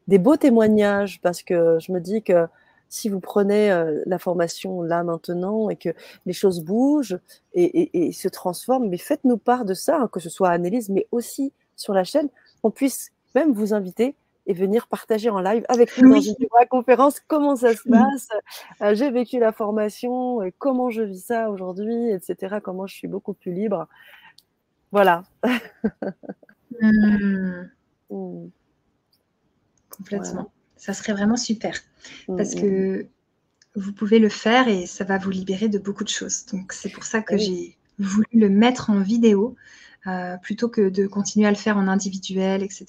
des beaux témoignages, parce que je me dis que si vous prenez euh, la formation là maintenant et que les choses bougent et, et se transforment, mais faites-nous part de ça, hein, que ce soit à Annelise, mais aussi sur la chaîne, qu'on puisse même vous inviter et venir partager en live avec nous dans une conférence comment ça se passe, euh, j'ai vécu la formation, comment je vis ça aujourd'hui, etc. Comment je suis beaucoup plus libre. Voilà. Mmh. complètement. Ça serait vraiment super. Mmh, parce que vous pouvez le faire et ça va vous libérer de beaucoup de choses. Donc c'est pour ça que j'ai voulu le mettre en vidéo euh, plutôt que de continuer à le faire en individuel, etc.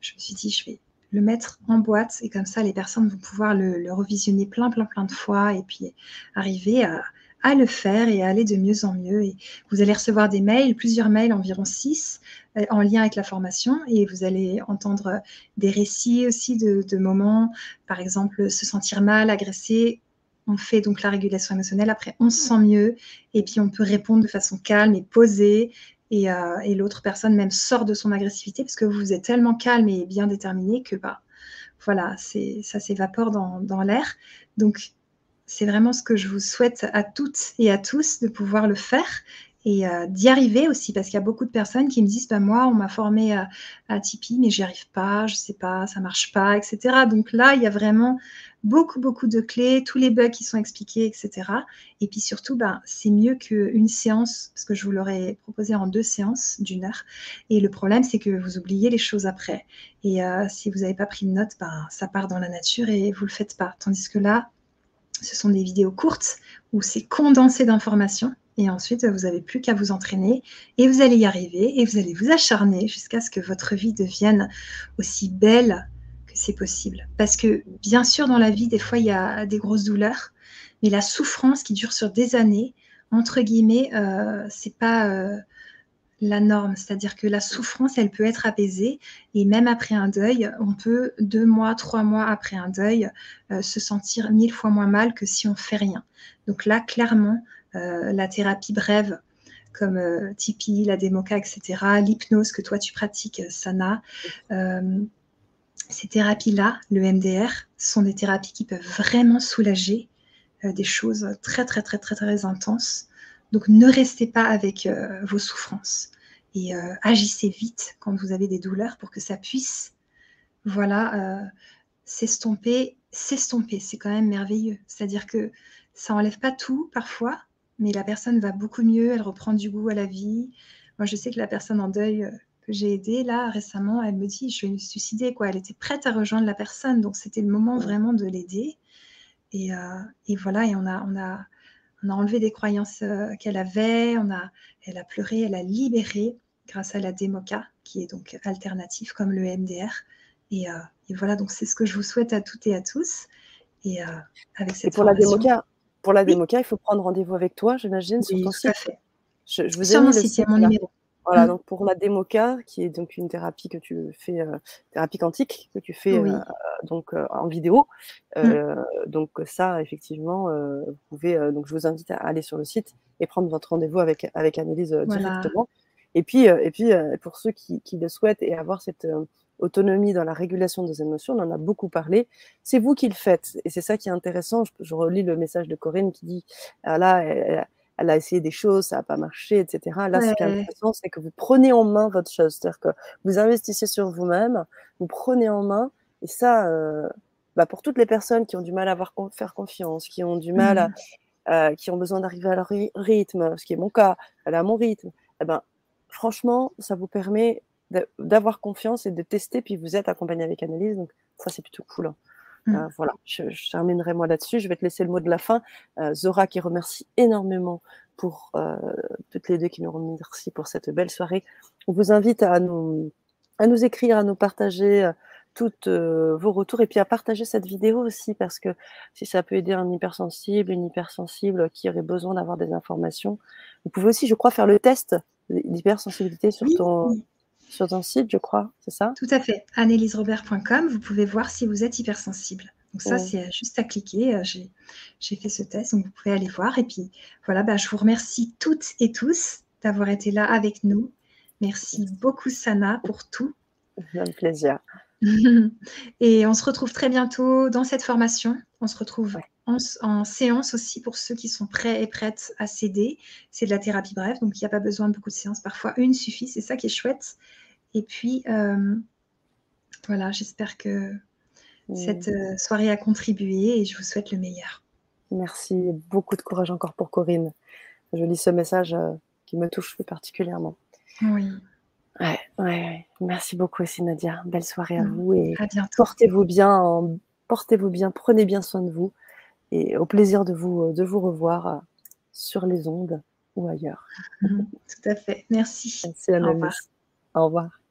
Je me suis dit, je vais le mettre en boîte et comme ça, les personnes vont pouvoir le, revisionner plein, plein, plein de fois et puis arriver à, à, le faire et à aller de mieux en mieux. Et vous allez recevoir des mails, plusieurs mails, environ six, euh, en lien avec la formation. Et vous allez entendre des récits aussi de, moments, par exemple, se sentir mal, agressé, on fait donc la régulation émotionnelle, après on se sent mieux, et puis on peut répondre de façon calme et posée, euh, et, l'autre personne même sort de son agressivité parce que vous êtes tellement calme et bien déterminé que bah, voilà, ça s'évapore dans, dans l'air. Donc c'est vraiment ce que je vous souhaite à toutes et à tous de pouvoir le faire et euh, d'y arriver aussi, parce qu'il y a beaucoup de personnes qui me disent, bah, moi, on m'a formé à, à Tipeee, mais j'y arrive pas, je sais pas, ça marche pas, etc. Donc là, il y a vraiment beaucoup, beaucoup de clés, tous les bugs qui sont expliqués, etc. Et puis surtout, bah, c'est mieux qu'une séance, parce que je vous l'aurais proposé en deux séances d'une heure. Et le problème, c'est que vous oubliez les choses après. Et euh, si vous n'avez pas pris de notes, bah, ça part dans la nature et vous le faites pas. Tandis que là, ce sont des vidéos courtes où c'est condensé d'informations et ensuite, vous n'avez plus qu'à vous entraîner et vous allez y arriver et vous allez vous acharner jusqu'à ce que votre vie devienne aussi belle que c'est possible. Parce que bien sûr, dans la vie, des fois, il y a des grosses douleurs, mais la souffrance qui dure sur des années, entre guillemets, euh, c'est pas euh, la norme. C'est-à-dire que la souffrance, elle peut être apaisée et même après un deuil, on peut deux mois, trois mois après un deuil euh, se sentir mille fois moins mal que si on fait rien. Donc là, clairement, euh, la thérapie brève comme euh, Tipeee, la démoca, etc., l'hypnose que toi tu pratiques, Sana. ces thérapies-là, le MDR, sont des thérapies qui peuvent vraiment soulager des choses très, très, très, très, très intenses. Donc ne restez pas avec vos souffrances et agissez vite quand vous avez des douleurs pour que ça puisse, voilà, s'estomper. S'estomper, c'est quand même merveilleux. C'est-à-dire que ça enlève pas tout parfois, mais la personne va beaucoup mieux, elle reprend du goût à la vie. Moi, je sais que la personne en deuil euh, que j'ai aidée, là, récemment, elle me dit, je vais me suicider, quoi. Elle était prête à rejoindre la personne, donc c'était le moment vraiment de l'aider. Et, euh, et, voilà, et on a, on a, on a enlevé des croyances euh, qu'elle avait, on a, elle a pleuré, elle a libéré grâce à la démoca, qui est donc alternative comme le MDR. Et, et voilà, donc c'est ce que je vous souhaite à toutes et à tous. Et avec cette et pour la démoca, pour la démoca, il faut prendre rendez-vous avec toi, j'imagine, sur ton site. Fait. Je, je, vous sur ai mon site, mon numéro. Voilà, mm. donc pour la démoca, qui est donc une thérapie que tu fais, euh, thérapie quantique, que tu fais euh, donc euh, en vidéo. Mm. Donc ça, effectivement, vous pouvez. donc je vous invite à aller sur le site et prendre votre rendez-vous avec avec Annelise directement. Et puis et puis pour ceux qui, qui, le souhaitent et avoir cette autonomie dans la régulation des émotions, on en a beaucoup parlé. C'est vous qui le faites. Et c'est ça qui est intéressant. Je, relis le message de Corinne qui dit, ah là, elle, a essayé des choses, ça n'a pas marché, etc. Là, ce qui est intéressant, c'est que vous prenez en main votre chose. C'est-à-dire que vous investissez sur vous-même, vous prenez en main. Et ça, euh, bah pour toutes les personnes qui ont du mal à avoir, faire confiance, qui ont du mal à, mmh. euh, qui ont besoin d'arriver à leur rythme, ce qui est mon cas, aller à mon rythme, eh ben, franchement, ça vous permet d'avoir confiance et de tester, puis vous êtes accompagné avec analyse, donc ça c'est plutôt cool. Hein. Mmh. Euh, voilà, je, terminerai moi là-dessus. Je vais te laisser le mot de la fin. Euh, Zora qui remercie énormément pour euh, toutes les deux qui nous remercient pour cette belle soirée. On vous invite à nous, à nous écrire, à nous partager toutes vos retours et puis à partager cette vidéo aussi parce que si ça peut aider un hypersensible, une hypersensible qui aurait besoin d'avoir des informations, vous pouvez aussi, je crois, faire le test d'hypersensibilité sur ton sur ton site, je crois, c'est ça? Tout à fait. anneliserobert.com, vous pouvez voir si vous êtes hypersensible. Donc ça, c'est juste à cliquer. Euh, j'ai fait ce test, donc vous pouvez aller voir. Et puis voilà, bah, je vous remercie toutes et tous d'avoir été là avec nous. Merci beaucoup, Sana, pour tout. Un plaisir. et on se retrouve très bientôt dans cette formation. On se retrouve en, séance aussi pour ceux qui sont prêts et prêtes à céder. C'est de la thérapie brève, donc il n'y a pas besoin de beaucoup de séances. Parfois, une suffit, c'est ça qui est chouette. Et puis, euh, voilà, j'espère que cette euh, soirée a contribué et je vous souhaite le meilleur. Merci. Beaucoup de courage encore pour Corinne. Je lis ce message euh, qui me touche plus particulièrement. Oui. Ouais, ouais, merci beaucoup aussi Nadia. Belle soirée à Mmh. vous et À bientôt. portez-vous bien, portez-vous bien, prenez bien soin de vous et au plaisir de vous, de vous revoir sur les ondes ou ailleurs. Mmh Tout à fait. Merci. Merci Au revoir. Au revoir.